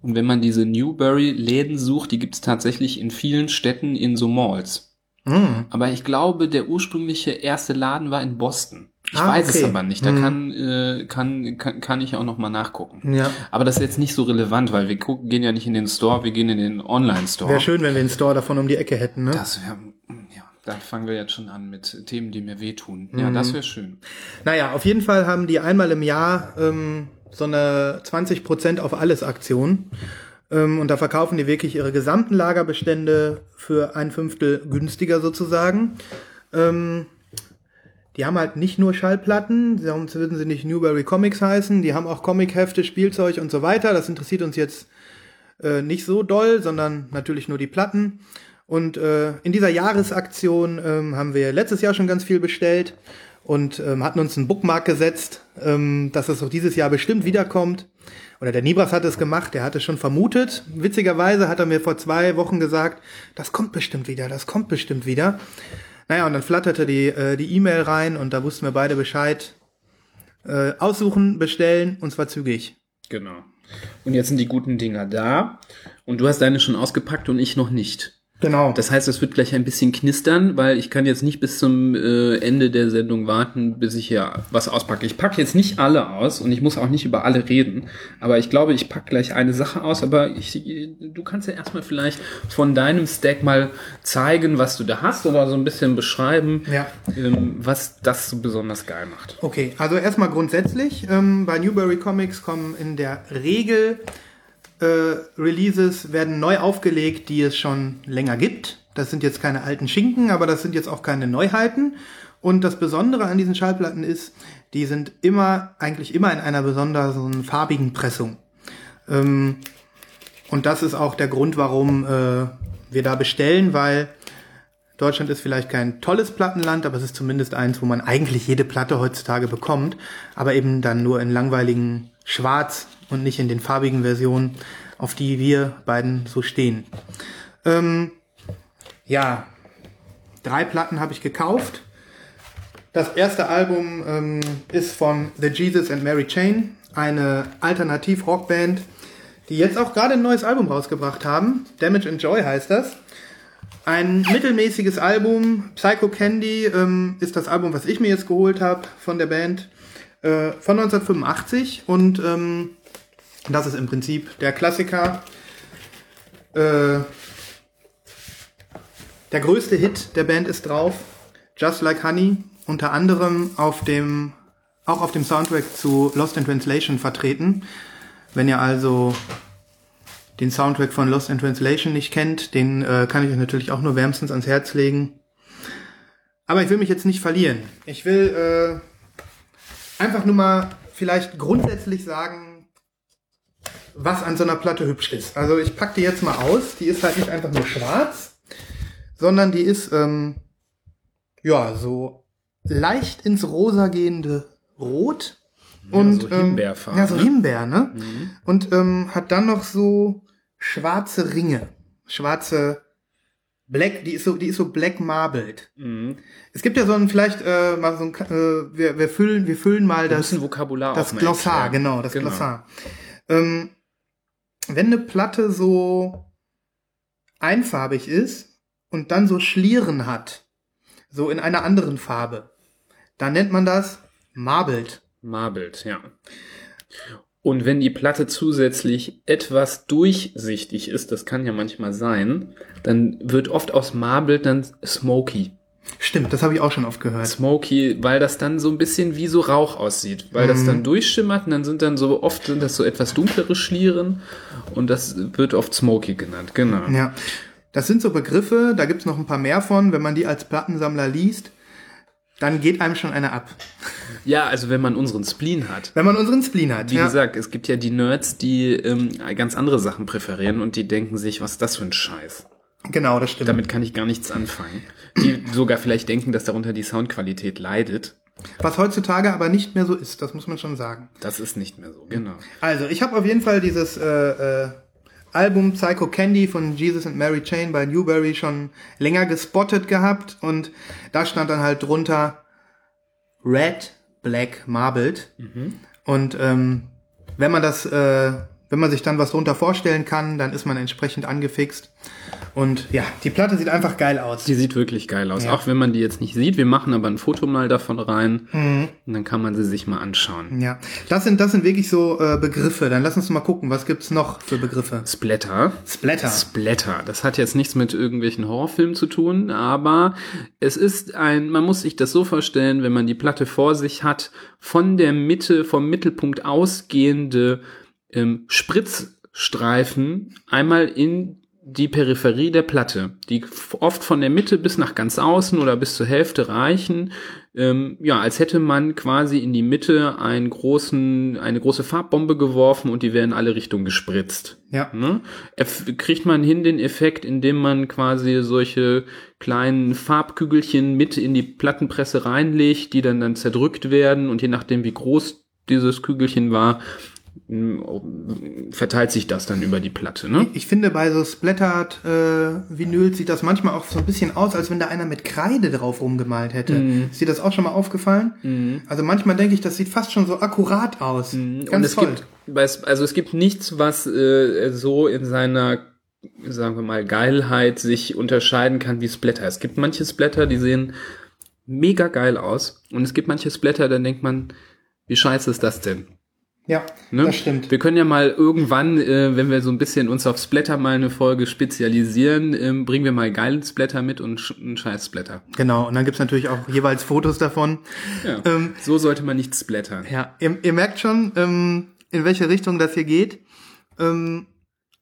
Und wenn man diese Newberry-Läden sucht, die gibt es tatsächlich in vielen Städten in so Malls. Mhm. Aber ich glaube, der ursprüngliche erste Laden war in Boston. Ich ah, weiß okay. es aber nicht. Da mhm. kann, äh, kann, kann, kann ich auch noch mal nachgucken. Ja. Aber das ist jetzt nicht so relevant, weil wir gucken, gehen ja nicht in den Store, wir gehen in den Online-Store. Wäre schön, wenn wir den Store davon um die Ecke hätten, ne? Das wäre. Da fangen wir jetzt schon an mit Themen, die mir wehtun. Ja, mhm. das wäre schön. Naja, auf jeden Fall haben die einmal im Jahr ähm, so eine 20% auf alles Aktion. Ähm, und da verkaufen die wirklich ihre gesamten Lagerbestände für ein Fünftel günstiger sozusagen. Ähm, die haben halt nicht nur Schallplatten, sonst würden sie nicht Newberry Comics heißen. Die haben auch Comichefte, Spielzeug und so weiter. Das interessiert uns jetzt äh, nicht so doll, sondern natürlich nur die Platten. Und äh, in dieser Jahresaktion ähm, haben wir letztes Jahr schon ganz viel bestellt und ähm, hatten uns einen Bookmark gesetzt, ähm, dass es auch dieses Jahr bestimmt wiederkommt. Oder der Nibras hat es gemacht, der hatte schon vermutet. Witzigerweise hat er mir vor zwei Wochen gesagt, das kommt bestimmt wieder, das kommt bestimmt wieder. Naja, und dann flatterte die äh, die E-Mail rein und da wussten wir beide Bescheid. Äh, aussuchen, bestellen und zwar zügig. Genau. Und jetzt sind die guten Dinger da und du hast deine schon ausgepackt und ich noch nicht. Genau. Das heißt, es wird gleich ein bisschen knistern, weil ich kann jetzt nicht bis zum äh, Ende der Sendung warten, bis ich hier was auspacke. Ich packe jetzt nicht alle aus und ich muss auch nicht über alle reden, aber ich glaube, ich packe gleich eine Sache aus, aber ich, du kannst ja erstmal vielleicht von deinem Stack mal zeigen, was du da hast oder so ein bisschen beschreiben, ja. ähm, was das so besonders geil macht. Okay, also erstmal grundsätzlich, ähm, bei Newberry Comics kommen in der Regel äh, Releases werden neu aufgelegt, die es schon länger gibt. Das sind jetzt keine alten Schinken, aber das sind jetzt auch keine Neuheiten. Und das Besondere an diesen Schallplatten ist, die sind immer, eigentlich immer in einer besonderen farbigen Pressung. Ähm, und das ist auch der Grund, warum äh, wir da bestellen, weil Deutschland ist vielleicht kein tolles Plattenland, aber es ist zumindest eins, wo man eigentlich jede Platte heutzutage bekommt, aber eben dann nur in langweiligen Schwarz und nicht in den farbigen Versionen, auf die wir beiden so stehen. Ähm, ja, drei Platten habe ich gekauft. Das erste Album ähm, ist von The Jesus and Mary Chain, eine Alternativ-Rockband, die jetzt auch gerade ein neues Album rausgebracht haben. Damage and Joy heißt das. Ein mittelmäßiges Album. Psycho Candy ähm, ist das Album, was ich mir jetzt geholt habe von der Band äh, von 1985 und ähm, das ist im Prinzip der Klassiker. Äh, der größte Hit der Band ist drauf. Just Like Honey, unter anderem auf dem auch auf dem Soundtrack zu Lost in Translation vertreten. Wenn ihr also den Soundtrack von Lost in Translation nicht kennt, den äh, kann ich euch natürlich auch nur wärmstens ans Herz legen. Aber ich will mich jetzt nicht verlieren. Ich will äh, einfach nur mal vielleicht grundsätzlich sagen, was an so einer Platte hübsch ist. Also ich pack die jetzt mal aus. Die ist halt nicht einfach nur schwarz, sondern die ist ähm, ja so leicht ins Rosa gehende Rot. Ja, und so ähm, ja so ne? Himbeer ne Mhm. und ähm, hat dann noch so schwarze Ringe schwarze Black die ist so die ist so black marbled Mhm. es gibt ja so ein vielleicht äh, mal so ein äh, wir, wir füllen wir füllen mal das Vokabular das Glossar, genau, das Glossar. Ähm, wenn eine Platte so einfarbig ist und dann so Schlieren hat, so in einer anderen Farbe, dann nennt man das marbled. Marbled, ja. Und wenn die Platte zusätzlich etwas durchsichtig ist, das kann ja manchmal sein, dann wird oft aus Marbled dann Smoky. Stimmt, das habe ich auch schon oft gehört. Smoky, weil das dann so ein bisschen wie so Rauch aussieht, weil das Mhm. dann durchschimmert und dann sind dann so oft sind das so etwas dunklere Schlieren und das wird oft Smoky genannt, genau. Ja. Das sind so Begriffe, da gibt's noch ein paar mehr von. Wenn man die als Plattensammler liest, dann geht einem schon einer ab. Ja, also wenn man unseren Spleen hat. Wenn man unseren Spleen hat. Wie ja. gesagt, es gibt ja die Nerds, die ähm, ganz andere Sachen präferieren und die denken sich, was ist das für ein Scheiß? Genau, das stimmt. Damit kann ich gar nichts anfangen. Die sogar vielleicht denken, dass darunter die Soundqualität leidet. Was heutzutage aber nicht mehr so ist, das muss man schon sagen. Das ist nicht mehr so, genau. Also, ich habe auf jeden Fall dieses äh, äh, Album Psycho Candy von Jesus and Mary Chain bei Newberry schon länger gespottet gehabt und da stand dann halt drunter Red, Black, Marbled. Und ähm, wenn man das, äh, wenn man sich dann was drunter vorstellen kann, dann ist man entsprechend angefixt. Und ja, die Platte sieht einfach geil aus. Die sieht wirklich geil aus. Ja. Auch wenn man die jetzt nicht sieht. Wir machen aber ein Foto mal davon rein. Mhm. Und dann kann man sie sich mal anschauen. Ja, das sind das sind wirklich so äh, Begriffe. Dann lass uns mal gucken, was gibt's noch für Begriffe? Splatter. Splatter. Splatter. Das hat jetzt nichts mit irgendwelchen Horrorfilmen zu tun, aber es ist ein, man muss sich das so vorstellen, wenn man die Platte vor sich hat, von der Mitte, vom Mittelpunkt ausgehende ähm, Spritzstreifen einmal in die Peripherie der Platte, die oft von der Mitte bis nach ganz außen oder bis zur Hälfte reichen. Ähm, ja, als hätte man quasi in die Mitte einen großen, eine große Farbbombe geworfen und die wäre in alle Richtungen gespritzt. Ja. Ne? Kriegt man hin den Effekt, indem man quasi solche kleinen Farbkügelchen mit in die Plattenpresse reinlegt, die dann dann zerdrückt werden und je nachdem wie groß dieses Kügelchen war, verteilt sich das dann über die Platte. Ne? Ich finde, bei so Splattered äh, Vinyl sieht das manchmal auch so ein bisschen aus, als wenn da einer mit Kreide drauf rumgemalt hätte. Mhm. Ist dir das auch schon mal aufgefallen? Also manchmal denke ich, das sieht fast schon so akkurat aus. Und Ganz es toll. gibt, also es gibt nichts, was äh, so in seiner, sagen wir mal, Geilheit sich unterscheiden kann wie Splatter. Es gibt manche Splatter, die sehen mega geil aus. Und es gibt manche Splatter, dann denkt man, wie scheiße ist das denn? Ja, Ne? das stimmt. Wir können ja mal irgendwann, äh, wenn wir so ein bisschen uns auf Splatter mal eine Folge spezialisieren, ähm, bringen wir mal geilen Splatter mit und sch einen scheiß Splatter. Genau, und dann gibt's natürlich auch jeweils Fotos davon. Ja. Ähm, so sollte man nicht splattern. Ja, ihr, ihr merkt schon, ähm, in welche Richtung das hier geht. Ähm,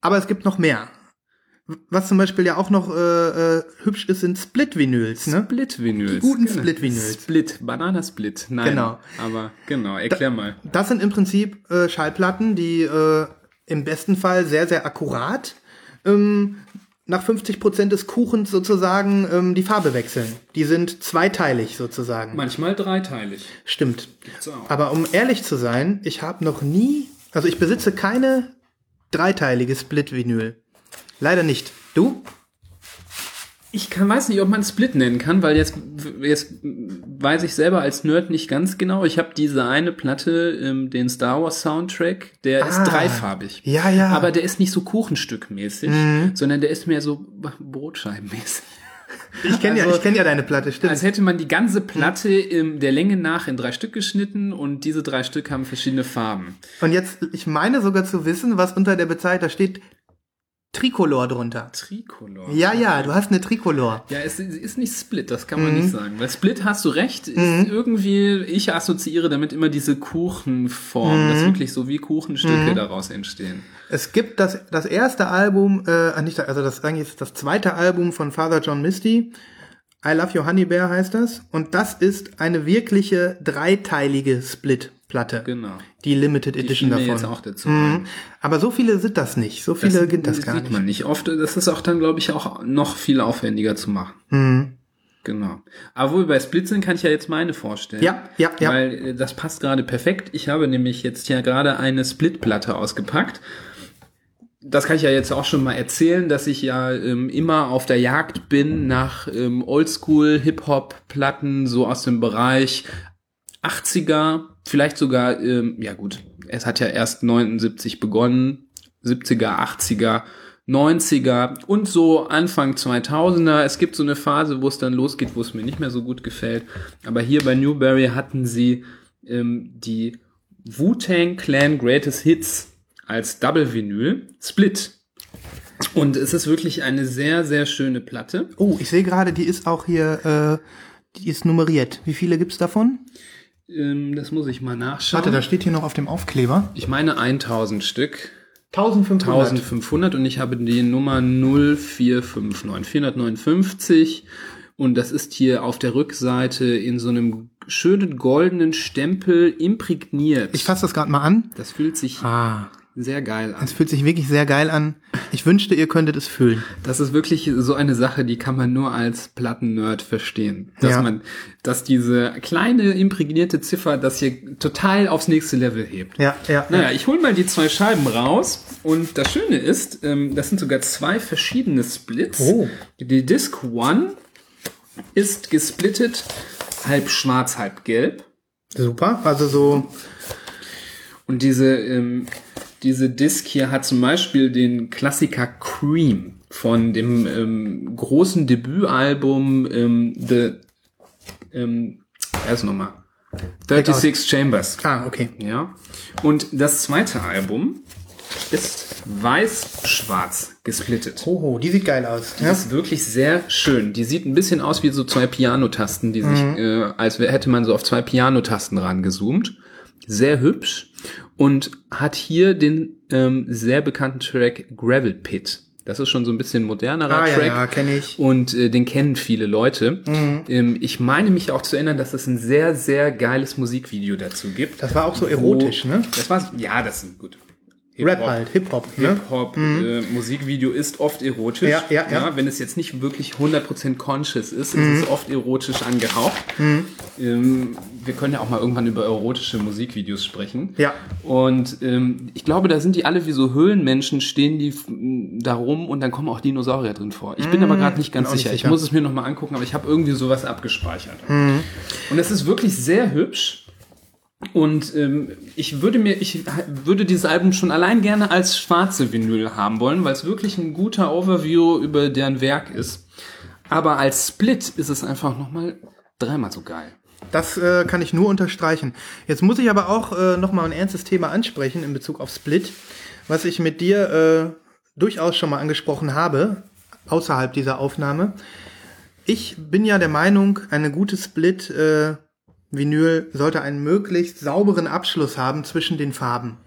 aber es gibt noch mehr. Was zum Beispiel ja auch noch äh, äh, hübsch ist, sind Split-Vinyls. Ne? Split-Vinyls. Die guten Genau. Split-Vinyls. Split, Bananasplit. Nein. Genau. Aber genau, erklär mal. Das sind im Prinzip äh, Schallplatten, die äh, im besten Fall sehr, sehr akkurat ähm, nach 50 Prozent des Kuchens sozusagen ähm, die Farbe wechseln. Die sind zweiteilig sozusagen. Manchmal dreiteilig. Stimmt. Aber um ehrlich zu sein, ich habe noch nie, also ich besitze keine dreiteilige Split-Vinyl. Leider nicht. Du? Ich kann, weiß nicht, ob man Split nennen kann, weil jetzt, jetzt weiß ich selber als Nerd nicht ganz genau. Ich habe diese eine Platte, ähm, den Star Wars Soundtrack, der ist Ah. dreifarbig. Ja, ja. Aber der ist nicht so Kuchenstückmäßig, Mhm. sondern der ist mehr so Brotscheibenmäßig. Ich kenne ja, also- ich kenn ja deine Platte, stimmt. Als hätte man die ganze Platte im, der Länge nach in drei Stück geschnitten und diese drei Stück haben verschiedene Farben. Und jetzt, ich meine sogar zu wissen, was unter der Bezeichnung, da steht Tricolor drunter. Tricolor. Ja, ja, du hast eine Tricolor. Ja, es ist nicht Split, das kann man nicht sagen. Weil Split, hast du recht, ist irgendwie, ich assoziiere damit immer diese Kuchenform, dass wirklich so wie Kuchenstücke daraus entstehen. Es gibt das, das erste Album, äh, nicht, also das eigentlich ist das zweite Album von Father John Misty. I Love Your Honey Bear heißt das. Und das ist eine wirkliche dreiteilige Split-Platte. Genau. Die Limited Die Edition mir davon. jetzt auch dazu. Mhm. Aber so viele sind das nicht. So viele gibt das gar sieht nicht. man nicht oft. Das ist auch dann, glaube ich, auch noch viel aufwendiger zu machen. Mhm. Genau. Aber wo wir bei Split sind, kann ich ja jetzt meine vorstellen. Ja, ja, ja. Weil äh, das passt gerade perfekt. Ich habe nämlich jetzt ja gerade eine Split-Platte ausgepackt. Das kann ich ja jetzt auch schon mal erzählen, dass ich ja ähm, immer auf der Jagd bin nach ähm, Oldschool-Hip-Hop-Platten, so aus dem Bereich 80er, vielleicht sogar, ähm, ja gut, es hat ja erst 79 begonnen, 70er, 80er, 90er und so Anfang 2000er. Es gibt so eine Phase, wo es dann losgeht, wo es mir nicht mehr so gut gefällt. Aber hier bei Newberry hatten sie ähm, die Wu-Tang Clan Greatest Hits als Double Vinyl Split. Und es ist wirklich eine sehr, sehr schöne Platte. Oh, ich sehe gerade, die ist auch hier, äh, die ist nummeriert. Wie viele gibt's davon? Ähm, das muss ich mal nachschauen. Warte, da steht hier noch auf dem Aufkleber. ich meine 1000 Stück. 1500. 1500 und ich habe die Nummer 0459, 459 und das ist hier auf der Rückseite in so einem schönen goldenen Stempel imprägniert. Ich fasse das gerade mal an. das fühlt sich Ah, sehr geil an. es fühlt sich wirklich sehr geil an. Ich wünschte, ihr könntet es fühlen. Das ist wirklich so eine Sache, die kann man nur als Platten-Nerd verstehen. Dass Ja. man, dass diese kleine imprägnierte Ziffer das hier total aufs nächste Level hebt. Ja, ja. Naja, ich hole mal die zwei Scheiben raus und das Schöne ist, ähm, das sind sogar zwei verschiedene Splits. Oh. Die Disc One ist gesplittet, halb schwarz, halb gelb. Super. Also so, Und diese, ähm, diese Disc hier hat zum Beispiel den Klassiker Cream von dem ähm, großen Debütalbum ähm, The, ähm, erst nochmal, 36 Chambers. ah, okay. Ja. Und das zweite Album ist weiß-schwarz gesplittet. Hoho, die sieht geil aus. Die ist wirklich sehr schön. Die sieht ein bisschen aus wie so zwei Pianotasten, die sich, äh, als hätte man so auf zwei Pianotasten rangezoomt. Sehr hübsch und hat hier den ähm, sehr bekannten Track Gravel Pit. Das ist schon so ein bisschen modernerer Ah, ja, Track. ja, kenne ich. Und äh, den kennen viele Leute. Ähm, ich meine mich auch zu erinnern, dass es ein sehr, sehr geiles Musikvideo dazu gibt. Das war auch so erotisch, wo, ne? Das war, ja, das ist gut. Rap Hip-Hop. halt, Hip-Hop, ne? Hip-Hop äh, Musikvideo ist oft erotisch. Ja, ja, ja. Wenn es jetzt nicht wirklich 100% conscious ist, Mhm. ist es oft erotisch angehaucht. Ähm, wir können ja auch mal irgendwann über erotische Musikvideos sprechen. Ja. Und ähm, ich glaube, da sind die alle wie so Höhlenmenschen, stehen die da rum und dann kommen auch Dinosaurier drin vor. Ich bin aber gerade nicht ganz Mhm. nicht sicher. Ich sicher. muss es mir nochmal angucken, aber ich habe irgendwie sowas abgespeichert. Mhm. Und es ist wirklich sehr hübsch. Und ähm, ich würde mir, ich würde dieses Album schon allein gerne als schwarze Vinyl haben wollen, weil es wirklich ein guter Overview über deren Werk ist. Aber als Split ist es einfach nochmal dreimal so geil. Das äh, kann ich nur unterstreichen. Jetzt muss ich aber auch äh, noch mal ein ernstes Thema ansprechen in Bezug auf Split, was ich mit dir äh, durchaus schon mal angesprochen habe, außerhalb dieser Aufnahme. Ich bin ja der Meinung, eine gute Split äh, Vinyl sollte einen möglichst sauberen Abschluss haben zwischen den Farben.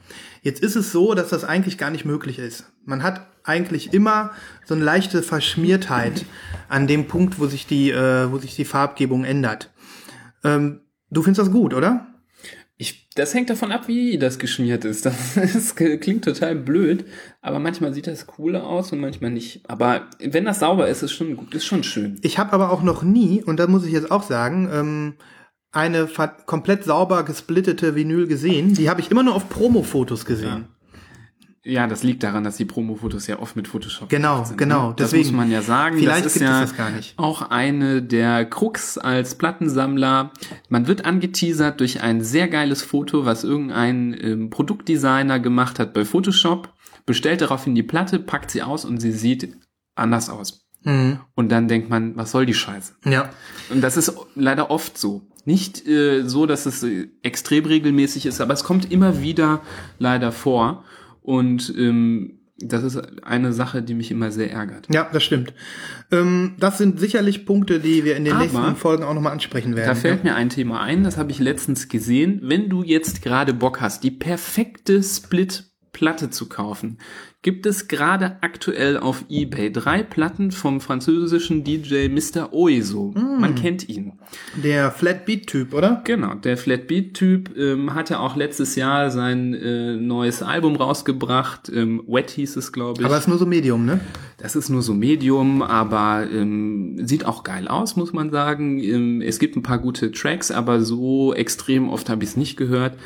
Jetzt ist es so, dass das eigentlich gar nicht möglich ist. Man hat eigentlich immer so eine leichte Verschmiertheit an dem Punkt, wo sich die, äh, wo sich die Farbgebung ändert. Ähm, du findest das gut, oder? Ich, das hängt davon ab, wie das geschmiert ist. Das, das klingt total blöd, aber manchmal sieht das cooler aus und manchmal nicht. Aber wenn das sauber ist, ist schon gut, ist schon schön. Ich habe aber auch noch nie, und da muss ich jetzt auch sagen, ähm, eine komplett sauber gesplittete Vinyl gesehen. Die habe ich immer nur auf Promo-Fotos gesehen. Ja, das liegt daran, dass die Promo-Fotos ja oft mit Photoshop Genau, gemacht sind, genau. Ne? Das muss man ja sagen. Vielleicht das ist gibt es ja das gar nicht. auch eine der Krux als Plattensammler. Man wird angeteasert durch ein sehr geiles Foto, was irgendein ähm, Produktdesigner gemacht hat bei Photoshop, bestellt daraufhin die Platte, packt sie aus und sie sieht anders aus. Mhm. Und dann denkt man, was soll die Scheiße? Ja. Und das ist leider oft so. Nicht äh, so, dass es äh, extrem regelmäßig ist, aber es kommt immer wieder leider vor. Und ähm, Das ist eine Sache, die mich immer sehr ärgert. Ja, das stimmt. Ähm, das sind sicherlich Punkte, die wir in den Aber nächsten Folgen auch nochmal ansprechen werden. Da fällt mir ein Thema ein, das habe ich letztens gesehen. Wenn du jetzt gerade Bock hast, die perfekte Split-Platte zu kaufen, gibt es gerade aktuell auf eBay drei Platten vom französischen DJ Mr. Oizo. Man kennt ihn. Der Flatbeat-Typ, oder? Genau, der Flatbeat-Typ ähm, hatte auch letztes Jahr sein äh, neues Album rausgebracht. Ähm, Wet hieß es, glaube ich. Aber ist nur so Medium, ne? Das ist nur so Medium, aber ähm, sieht auch geil aus, muss man sagen. Ähm, es gibt ein paar gute Tracks, aber so extrem oft habe ich es nicht gehört.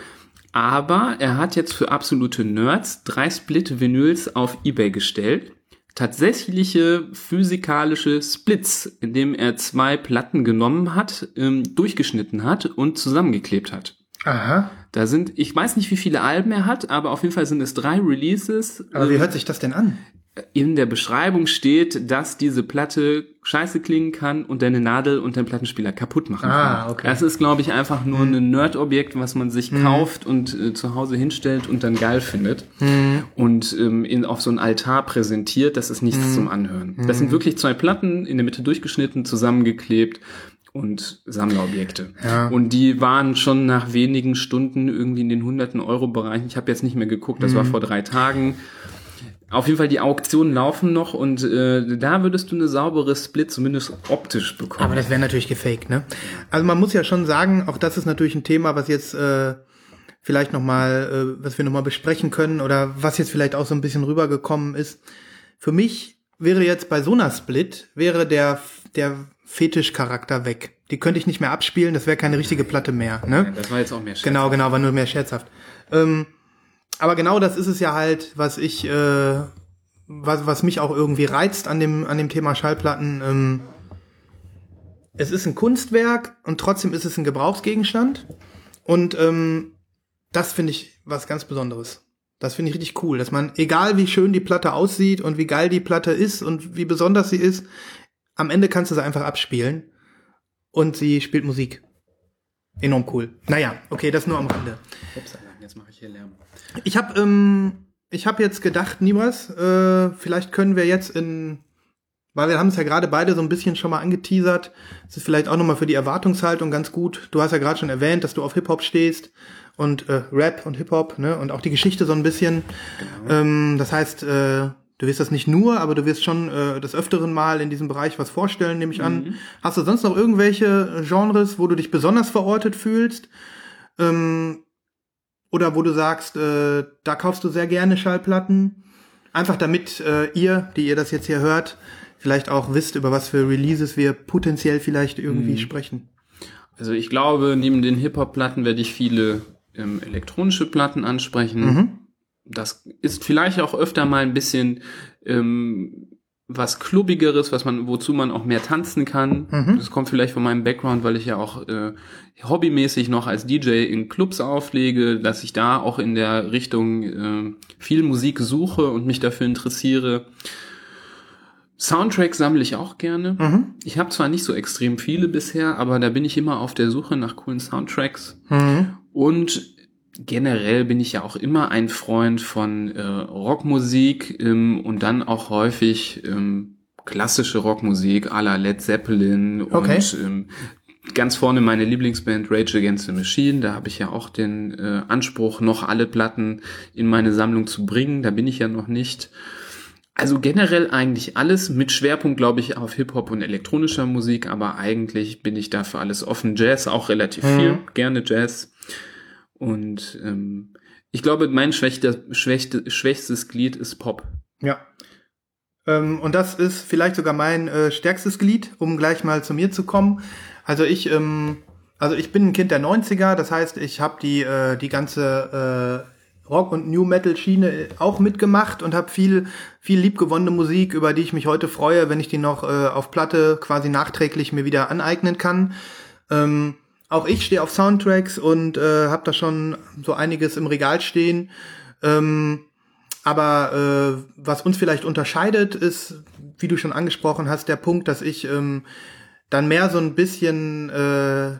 Aber er hat jetzt für absolute Nerds drei Split-Vinyls auf Ebay gestellt. Tatsächliche physikalische Splits, indem er zwei Platten genommen hat, ähm, durchgeschnitten hat und zusammengeklebt hat. Aha. Da sind, ich weiß nicht, wie viele Alben er hat, aber auf jeden Fall sind es drei Releases. Aber wie hört sich das denn an? In der Beschreibung steht, dass diese Platte scheiße klingen kann und deine Nadel und deinen Plattenspieler kaputt machen Ah, kann. okay. Das ist, glaube ich, einfach nur ein Nerd-Objekt, was man sich kauft und äh, zu Hause hinstellt und dann geil findet und ähm, in, auf so einen Altar präsentiert. Das ist nichts zum Anhören. Das sind wirklich zwei Platten, in der Mitte durchgeschnitten, zusammengeklebt und Sammlerobjekte. Ja. Und die waren schon nach wenigen Stunden irgendwie in den hunderten Euro-Bereichen. Ich habe jetzt nicht mehr geguckt, das war vor drei Tagen. Auf jeden Fall, die Auktionen laufen noch und äh, da würdest du eine saubere Split zumindest optisch bekommen. Aber das wäre natürlich gefaked, ne? Also man muss ja schon sagen, auch das ist natürlich ein Thema, was jetzt äh, vielleicht noch mal, äh, was wir noch mal besprechen können oder was jetzt vielleicht auch so ein bisschen rübergekommen ist. Für mich wäre jetzt bei so einer Split wäre der der Fetischcharakter weg. Die könnte ich nicht mehr abspielen, das wäre keine richtige Platte mehr, ne? das war jetzt auch mehr Scherz. Genau, genau, war nur mehr scherzhaft. Ähm, aber genau das ist es ja halt, was ich, äh, was, was mich auch irgendwie reizt an dem, an dem Thema Schallplatten. Ähm, es ist ein Kunstwerk und trotzdem ist es ein Gebrauchsgegenstand. Und ähm, das finde ich was ganz Besonderes. Das finde ich richtig cool, dass man, egal wie schön die Platte aussieht und wie geil die Platte ist und wie besonders sie ist, am Ende kannst du sie einfach abspielen und sie spielt Musik. Enorm cool. Naja, okay, das nur am Rande. Upsala, jetzt mache ich hier Lärm. Ich habe ähm, ich habe jetzt gedacht, Nibras, äh, vielleicht können wir jetzt in, weil wir haben es ja gerade beide so ein bisschen schon mal angeteasert, es ist vielleicht auch nochmal für die Erwartungshaltung ganz gut. Du hast ja gerade schon erwähnt, dass du auf Hip-Hop stehst und äh, Rap und Hip-Hop, ne, und auch die Geschichte so ein bisschen. Ähm, das heißt, äh, du wirst das nicht nur, aber du wirst schon äh, des Öfteren mal in diesem Bereich was vorstellen, nehme ich an. Hast du sonst noch irgendwelche Genres, wo du dich besonders verortet fühlst? Ähm, oder wo du sagst, äh, da kaufst du sehr gerne Schallplatten. Einfach damit äh, ihr, die ihr das jetzt hier hört, vielleicht auch wisst, über was für Releases wir potenziell vielleicht irgendwie sprechen. Also ich glaube, neben den Hip-Hop-Platten werde ich viele ähm, elektronische Platten ansprechen. Das ist vielleicht auch öfter mal ein bisschen ähm, was klubbigeres, was man, wozu man auch mehr tanzen kann. Das kommt vielleicht von meinem Background, weil ich ja auch äh, hobbymäßig noch als DJ in Clubs auflege, dass ich da auch in der Richtung äh, viel Musik suche und mich dafür interessiere. Soundtracks sammle ich auch gerne. Ich habe zwar nicht so extrem viele bisher, aber da bin ich immer auf der Suche nach coolen Soundtracks. Und generell bin ich ja auch immer ein Freund von äh, Rockmusik ähm, und dann auch häufig ähm, klassische Rockmusik à la Led Zeppelin und Okay. ähm, ganz vorne meine Lieblingsband Rage Against the Machine. Da habe ich ja auch den äh, Anspruch, noch alle Platten in meine Sammlung zu bringen. Da bin ich ja noch nicht. Also generell eigentlich alles mit Schwerpunkt, glaube ich, auf Hip-Hop und elektronischer Musik, aber eigentlich bin ich da für alles offen. Jazz auch relativ viel, gerne Jazz. Und ähm, ich glaube, mein schwächter, schwächte, schwächstes Glied ist Pop. Ja. Ähm, und das ist vielleicht sogar mein äh, stärkstes Glied, um gleich mal zu mir zu kommen. Also ich, ähm, also ich bin ein Kind der 90er, das heißt, ich habe die, äh, die ganze äh, Rock- und New Metal-Schiene auch mitgemacht und habe viel, viel liebgewonnene Musik, über die ich mich heute freue, wenn ich die noch äh, auf Platte quasi nachträglich mir wieder aneignen kann. Ähm, auch ich stehe auf Soundtracks und äh, habe da schon so einiges im Regal stehen. Ähm, aber äh, was uns vielleicht unterscheidet, ist, wie du schon angesprochen hast, der Punkt, dass ich ähm, dann mehr so ein bisschen äh,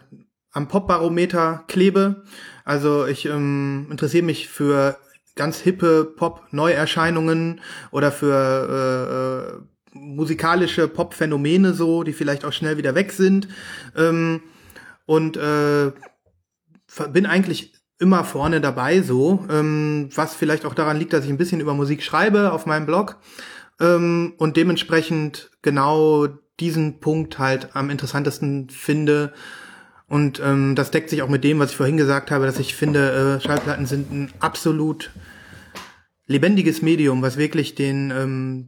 am Popbarometer klebe. Also ich ähm, interessiere mich für ganz hippe Pop-Neuerscheinungen oder für äh, äh, musikalische Pop-Phänomene so, die vielleicht auch schnell wieder weg sind. Ähm, und äh, bin eigentlich immer vorne dabei so, ähm, was vielleicht auch daran liegt, dass ich ein bisschen über Musik schreibe auf meinem Blog ähm, und dementsprechend genau diesen Punkt halt am interessantesten finde. Und ähm, das deckt sich auch mit dem, was ich vorhin gesagt habe, dass ich finde, äh, Schallplatten sind ein absolut lebendiges Medium, was wirklich den, ähm,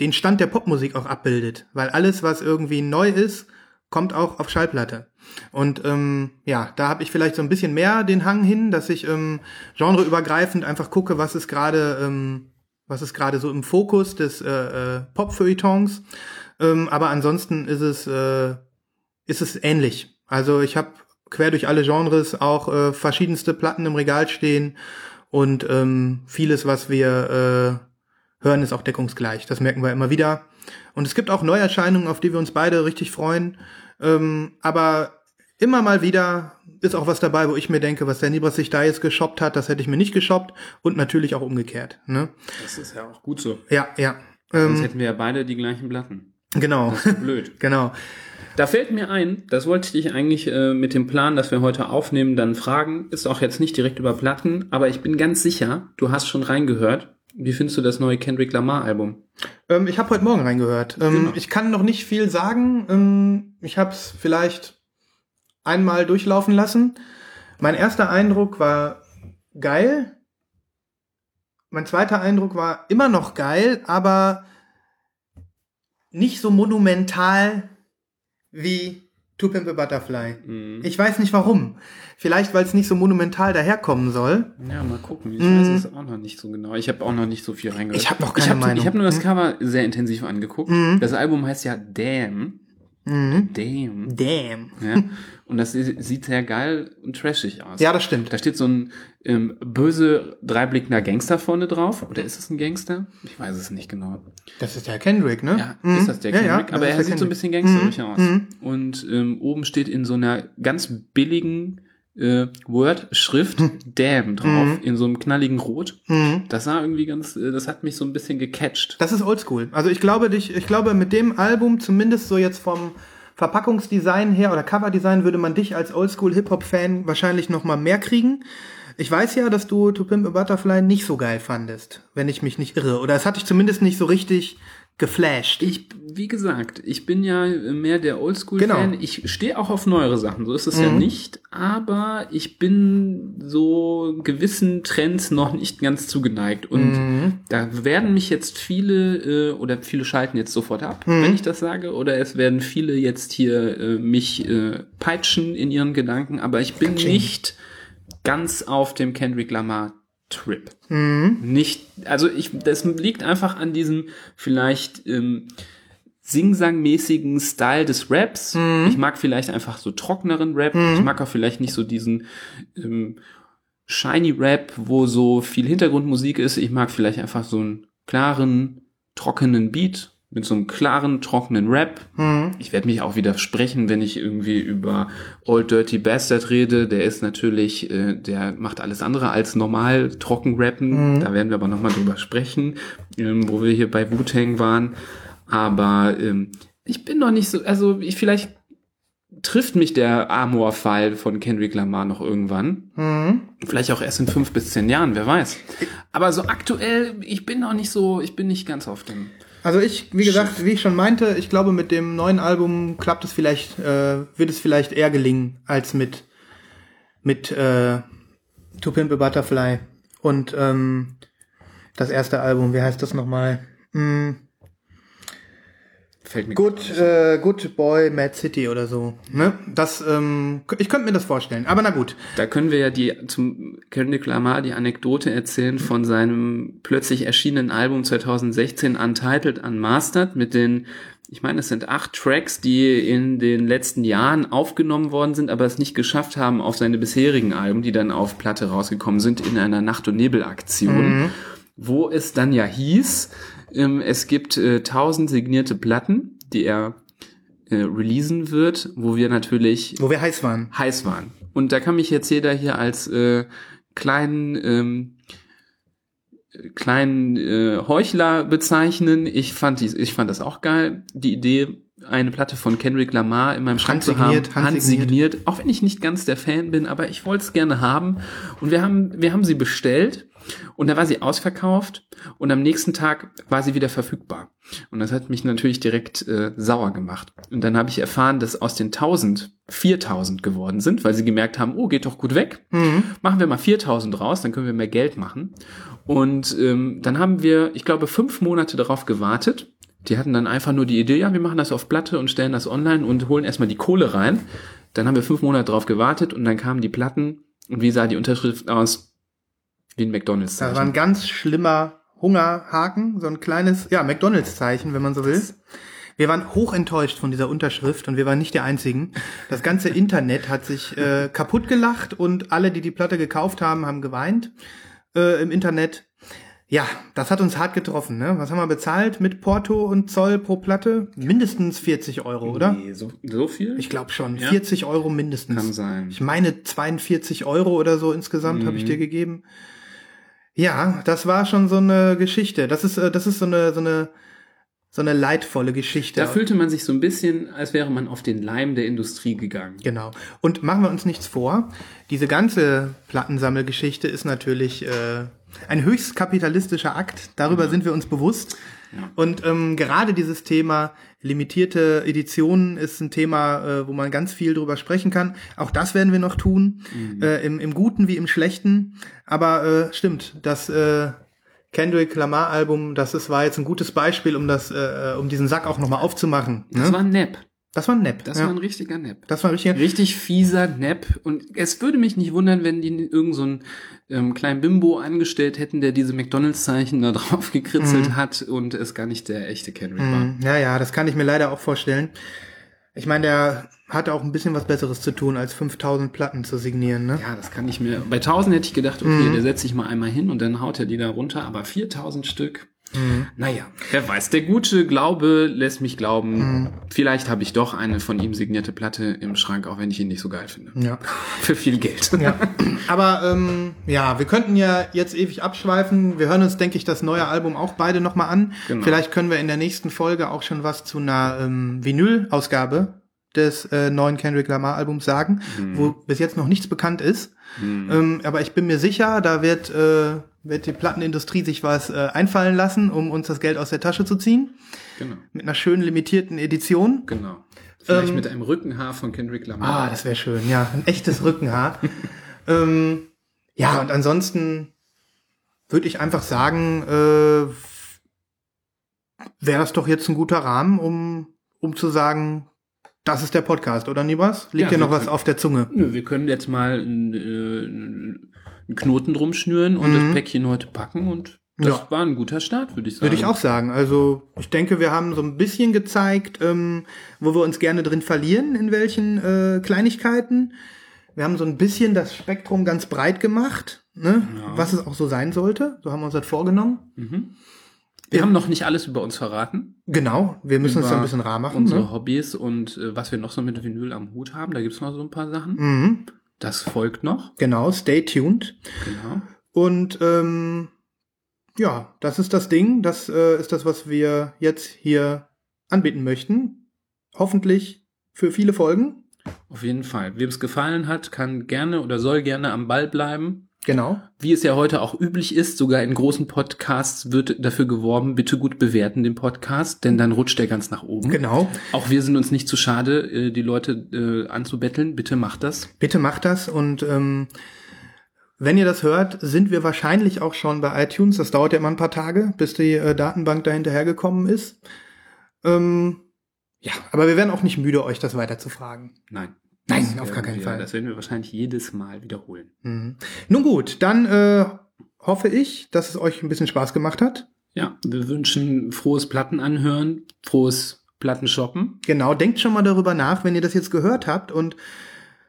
den Stand der Popmusik auch abbildet. Weil alles, was irgendwie neu ist, kommt auch auf Schallplatte. Und ähm, ja, da habe ich vielleicht so ein bisschen mehr den Hang hin, dass ich ähm, genreübergreifend einfach gucke, was ist gerade ähm, was ist gerade so im Fokus des äh, äh, Pop-Feuilletons. Ähm, aber ansonsten ist es äh, ist es ähnlich. Also ich habe quer durch alle Genres auch äh, verschiedenste Platten im Regal stehen und ähm, vieles, was wir äh, hören, ist auch deckungsgleich. Das merken wir immer wieder. Und es gibt auch Neuerscheinungen, auf die wir uns beide richtig freuen. Ähm, aber immer mal wieder ist auch was dabei, wo ich mir denke, was der Nibras sich da jetzt geshoppt hat, das hätte ich mir nicht geshoppt. Und natürlich auch umgekehrt. Ne? Das ist ja auch gut so. Ja, ja. Sonst hätten wir ja beide die gleichen Platten. Genau. Das ist blöd. genau. Da fällt mir ein, das wollte ich dich eigentlich äh, mit dem Plan, dass wir heute aufnehmen, dann fragen. Ist auch jetzt nicht direkt über Platten, aber ich bin ganz sicher, du hast schon reingehört. Wie findest du das neue Kendrick Lamar Album? Ähm, ich habe heute Morgen reingehört. Ähm, Genau. Ich kann noch nicht viel sagen. Ähm, ich habe es vielleicht einmal durchlaufen lassen. Mein erster Eindruck war geil. Mein zweiter Eindruck war immer noch geil, aber nicht so monumental wie To Pimp a Butterfly. Mhm. Ich weiß nicht warum. Vielleicht, weil es nicht so monumental daherkommen soll. Ja, mal gucken. Ich Mhm. weiß es auch noch nicht so genau. Ich habe auch noch nicht so viel reingehört. Ich hab noch ich keine hab, Meinung. Ich habe nur das Mhm. Cover sehr intensiv angeguckt. Mhm. Das Album heißt ja Damn. Mhm. Damn. Damn. Ja? Und das sieht sehr geil und trashig aus. Ja, das stimmt. Da steht so ein ähm, böse, dreiblickender Gangster vorne drauf. Oder ist es ein Gangster? Ich weiß es nicht genau. Das ist der Kendrick, ne? Ja, Mhm. ist das der Ja, ja, Kendrick? das Aber er sieht so ein Kendrick. bisschen gangsterisch Mhm. aus. Mhm. Und ähm, oben steht in so einer ganz billigen äh, Word-Schrift Damn drauf, Mhm. in so einem knalligen Rot. Mhm. Das sah irgendwie ganz, äh, das hat mich so ein bisschen gecatcht. Das ist oldschool. Also ich glaube, dich, ich glaube, mit dem Album, zumindest so jetzt vom Verpackungsdesign her oder Coverdesign, würde man dich als Oldschool-Hip-Hop-Fan wahrscheinlich noch mal mehr kriegen. Ich weiß ja, dass du To Pimp a Butterfly nicht so geil fandest, wenn ich mich nicht irre. Oder es hat dich zumindest nicht so richtig geflasht. Ich, wie gesagt, ich bin ja mehr der Oldschool-Fan. Genau. Ich stehe auch auf neuere Sachen, so ist es ja Mhm. nicht. Aber ich bin so gewissen Trends noch nicht ganz zugeneigt. Und Mhm. da werden mich jetzt viele, äh, oder viele schalten jetzt sofort ab, Mhm. wenn ich das sage. Oder es werden viele jetzt hier äh, mich äh, peitschen in ihren Gedanken. Aber ich bin Katsching. nicht ganz auf dem Kendrick Lamar Trip Mhm. nicht, also ich, das liegt einfach an diesem vielleicht ähm, Sing-Sang-mäßigen Style des Raps. Mhm. Ich mag vielleicht einfach so trockeneren Rap. Ich mag auch vielleicht nicht so diesen ähm, shiny Rap, wo so viel Hintergrundmusik ist. Ich mag vielleicht einfach so einen klaren, trockenen Beat mit so einem klaren, trockenen Rap. Mhm. Ich werde mich auch widersprechen, wenn ich irgendwie über Old Dirty Bastard rede. Der ist natürlich, äh, der macht alles andere als normal trocken rappen. Mhm. Da werden wir aber nochmal drüber sprechen, ähm, wo wir hier bei Wu-Tang waren. Aber ähm, ich bin noch nicht so, also ich vielleicht trifft mich der Amor-Fall von Kendrick Lamar noch irgendwann. Mhm. Vielleicht auch erst in fünf bis zehn Jahren, wer weiß. Aber so aktuell, ich bin noch nicht so, ich bin nicht ganz auf dem. Also ich, wie gesagt, wie ich schon meinte, ich glaube, mit dem neuen Album klappt es vielleicht, äh, wird es vielleicht eher gelingen als mit mit äh, To Pimp a Butterfly und ähm, das erste Album. Wie heißt das nochmal? Mm, Fällt mir Good, äh, Good Boy Mad City oder so. Ne? Das, ähm, ich könnte mir das vorstellen. Aber na gut. Da können wir ja die zum Kendrick Lamar die Anekdote erzählen von seinem plötzlich erschienenen Album 2016 Untitled Unmastered mit den ich meine, es sind acht Tracks, die in den letzten Jahren aufgenommen worden sind, aber es nicht geschafft haben auf seine bisherigen Alben, die dann auf Platte rausgekommen sind, in einer Nacht- und Nebel-Aktion, wo es dann ja hieß, ähm, es gibt äh, tausend signierte Platten, die er äh, releasen wird, wo wir natürlich Wo wir heiß waren. heiß waren. Und da kann mich jetzt jeder hier als äh, kleinen ähm, kleinen äh, Heuchler bezeichnen. Ich fand, die, ich fand das auch geil. Die Idee, eine Platte von Kendrick Lamar in meinem Schrank zu haben, Handsigniert, handsigniert, auch wenn ich nicht ganz der Fan bin, aber ich wollte es gerne haben. Und wir haben, wir haben sie bestellt und da war sie ausverkauft und am nächsten Tag war sie wieder verfügbar. Und das hat mich natürlich direkt äh, sauer gemacht. Und dann habe ich erfahren, dass aus den 1000 4000 geworden sind, weil sie gemerkt haben, oh, geht doch gut weg. Mhm. Machen wir mal 4000 raus, dann können wir mehr Geld machen. Und ähm, dann haben wir, ich glaube, fünf Monate darauf gewartet. Die hatten dann einfach nur die Idee, ja, wir machen das auf Platte und stellen das online und holen erstmal die Kohle rein. Dann haben wir fünf Monate darauf gewartet und dann kamen die Platten. Und wie sah die Unterschrift aus? Wie ein McDonalds. Das war ein ganz schlimmer Hungerhaken, so ein kleines, ja, McDonalds-Zeichen, wenn man so will. Wir waren hoch enttäuscht von dieser Unterschrift und wir waren nicht die Einzigen. Das ganze Internet hat sich äh, kaputt gelacht und alle, die die Platte gekauft haben, haben geweint äh, im Internet. Ja, das hat uns hart getroffen. Ne? Was haben wir bezahlt mit Porto und Zoll pro Platte? Mindestens 40 Euro, oder? Nee, so, so viel? Ich glaube schon. Ja. 40 Euro mindestens. Kann sein. Ich meine 42 Euro oder so insgesamt habe ich Mhm. dir gegeben. Ja, das war schon so eine Geschichte. Das ist, äh, das ist so eine, so eine, so eine leidvolle Geschichte. Da fühlte man sich so ein bisschen, als wäre man auf den Leim der Industrie gegangen. Genau. Und machen wir uns nichts vor. Diese ganze Plattensammelgeschichte ist natürlich äh, ein höchst kapitalistischer Akt. Darüber sind wir uns bewusst. Ja. Und ähm, gerade dieses Thema limitierte Editionen ist ein Thema, äh, wo man ganz viel drüber sprechen kann. Auch das werden wir noch tun, äh, im, im Guten wie im Schlechten. Aber äh, stimmt, das äh, Kendrick Lamar Album, das ist, war jetzt ein gutes Beispiel, um das, äh, um diesen Sack auch nochmal aufzumachen. Das ne? war ein Nap. Das war ein Nap. Das ja. war ein richtiger Nap. das war richtig. Richtig fieser Nap. Und es würde mich nicht wundern, wenn die irgend so einen ähm, kleinen Bimbo angestellt hätten, der diese McDonalds-Zeichen da drauf gekritzelt hat und es gar nicht der echte Kendrick war. Mhm. Ja, ja, das kann ich mir leider auch vorstellen. Ich meine, der hatte auch ein bisschen was Besseres zu tun, als 5000 Platten zu signieren, ne? Ja, das kann ich mir. Bei 1000 hätte ich gedacht, okay, der setzt sich mal einmal hin und dann haut er die da runter, aber 4000 Stück. Naja, wer weiß. Der gute Glaube lässt mich glauben, vielleicht habe ich doch eine von ihm signierte Platte im Schrank, auch wenn ich ihn nicht so geil finde. Ja. Für viel Geld. ja. Aber ähm, ja, wir könnten ja jetzt ewig abschweifen. Wir hören uns, denke ich, das neue Album auch beide nochmal an. Genau. Vielleicht können wir in der nächsten Folge auch schon was zu einer ähm, Vinyl-Ausgabe des äh, neuen Kendrick Lamar-Albums sagen, wo bis jetzt noch nichts bekannt ist. Ähm, aber ich bin mir sicher, da wird, äh, wird die Plattenindustrie sich was äh, einfallen lassen, um uns das Geld aus der Tasche zu ziehen. Genau. Mit einer schönen limitierten Edition. Genau. Vielleicht Ähm, mit einem Rückenhaar von Kendrick Lamar. Ah, das wäre schön, ja. Ein echtes Rückenhaar. ähm, ja, und ansonsten würde ich einfach sagen, äh, wäre das doch jetzt ein guter Rahmen, um, um zu sagen, das ist der Podcast, oder Nibas? Liegt Ja, dir noch was können- auf der Zunge? Nö, wir können jetzt mal einen, äh, Knoten drum schnüren und Mhm. das Päckchen heute packen und das Ja. war ein guter Start, würde ich sagen. Würde ich auch sagen. Also ich denke, wir haben so ein bisschen gezeigt, ähm, wo wir uns gerne drin verlieren, in welchen äh, Kleinigkeiten. Wir haben so ein bisschen das Spektrum ganz breit gemacht, ne? Ja. was es auch so sein sollte. So haben wir uns das vorgenommen. Mhm. Wir haben noch nicht alles über uns verraten. Genau, wir müssen es so ein Über bisschen rar machen. Unsere Ne? Hobbys und äh, was wir noch so mit Vinyl am Hut haben. Da gibt's noch so ein paar Sachen. Mhm. Das folgt noch. Genau, stay tuned. Genau. Und ähm, ja, das ist das Ding. Das äh, ist das, was wir jetzt hier anbieten möchten. Hoffentlich für viele Folgen. Auf jeden Fall. Wem es gefallen hat, kann gerne oder soll gerne am Ball bleiben. Genau. Wie es ja heute auch üblich ist, sogar in großen Podcasts wird dafür geworben, bitte gut bewerten den Podcast, denn dann rutscht der ganz nach oben. Genau. Auch wir sind uns nicht zu schade, äh, die Leute äh, anzubetteln. Bitte macht das. Bitte macht das und ähm, wenn ihr das hört, sind wir wahrscheinlich auch schon bei iTunes. Das dauert ja immer ein paar Tage, bis die äh, Datenbank da hinterhergekommen ist. Ähm, ja, aber wir werden auch nicht müde, euch das weiter zu fragen. Nein. Nein, Das auf gar werden keinen wir, Fall. Das werden wir wahrscheinlich jedes Mal wiederholen. Mhm. Nun gut, dann äh, hoffe ich, dass es euch ein bisschen Spaß gemacht hat. Ja, wir wünschen frohes Plattenanhören, frohes Plattenshoppen. Genau, denkt schon mal darüber nach, wenn ihr das jetzt gehört habt und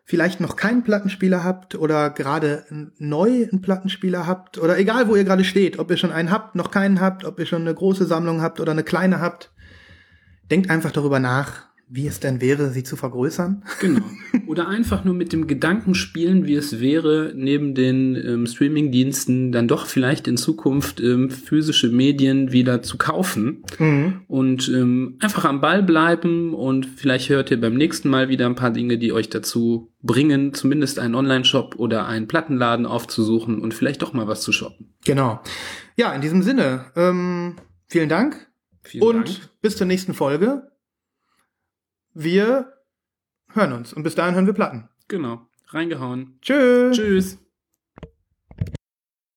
vielleicht noch keinen Plattenspieler habt oder gerade neu einen Plattenspieler habt oder egal, wo ihr gerade steht, ob ihr schon einen habt, noch keinen habt, ob ihr schon eine große Sammlung habt oder eine kleine habt. Denkt einfach darüber nach, wie es denn wäre, sie zu vergrößern. Genau. Oder einfach nur mit dem Gedanken spielen, wie es wäre, neben den ähm, Streaming-Diensten dann doch vielleicht in Zukunft ähm, physische Medien wieder zu kaufen. Mhm. Und ähm, einfach am Ball bleiben und vielleicht hört ihr beim nächsten Mal wieder ein paar Dinge, die euch dazu bringen, zumindest einen Online-Shop oder einen Plattenladen aufzusuchen und vielleicht doch mal was zu shoppen. Genau. Ja, in diesem Sinne, ähm, vielen Dank Vielen und Dank. bis zur nächsten Folge. Wir hören uns und bis dahin hören wir Platten. Genau. Reingehauen. Tschüss. Tschüss.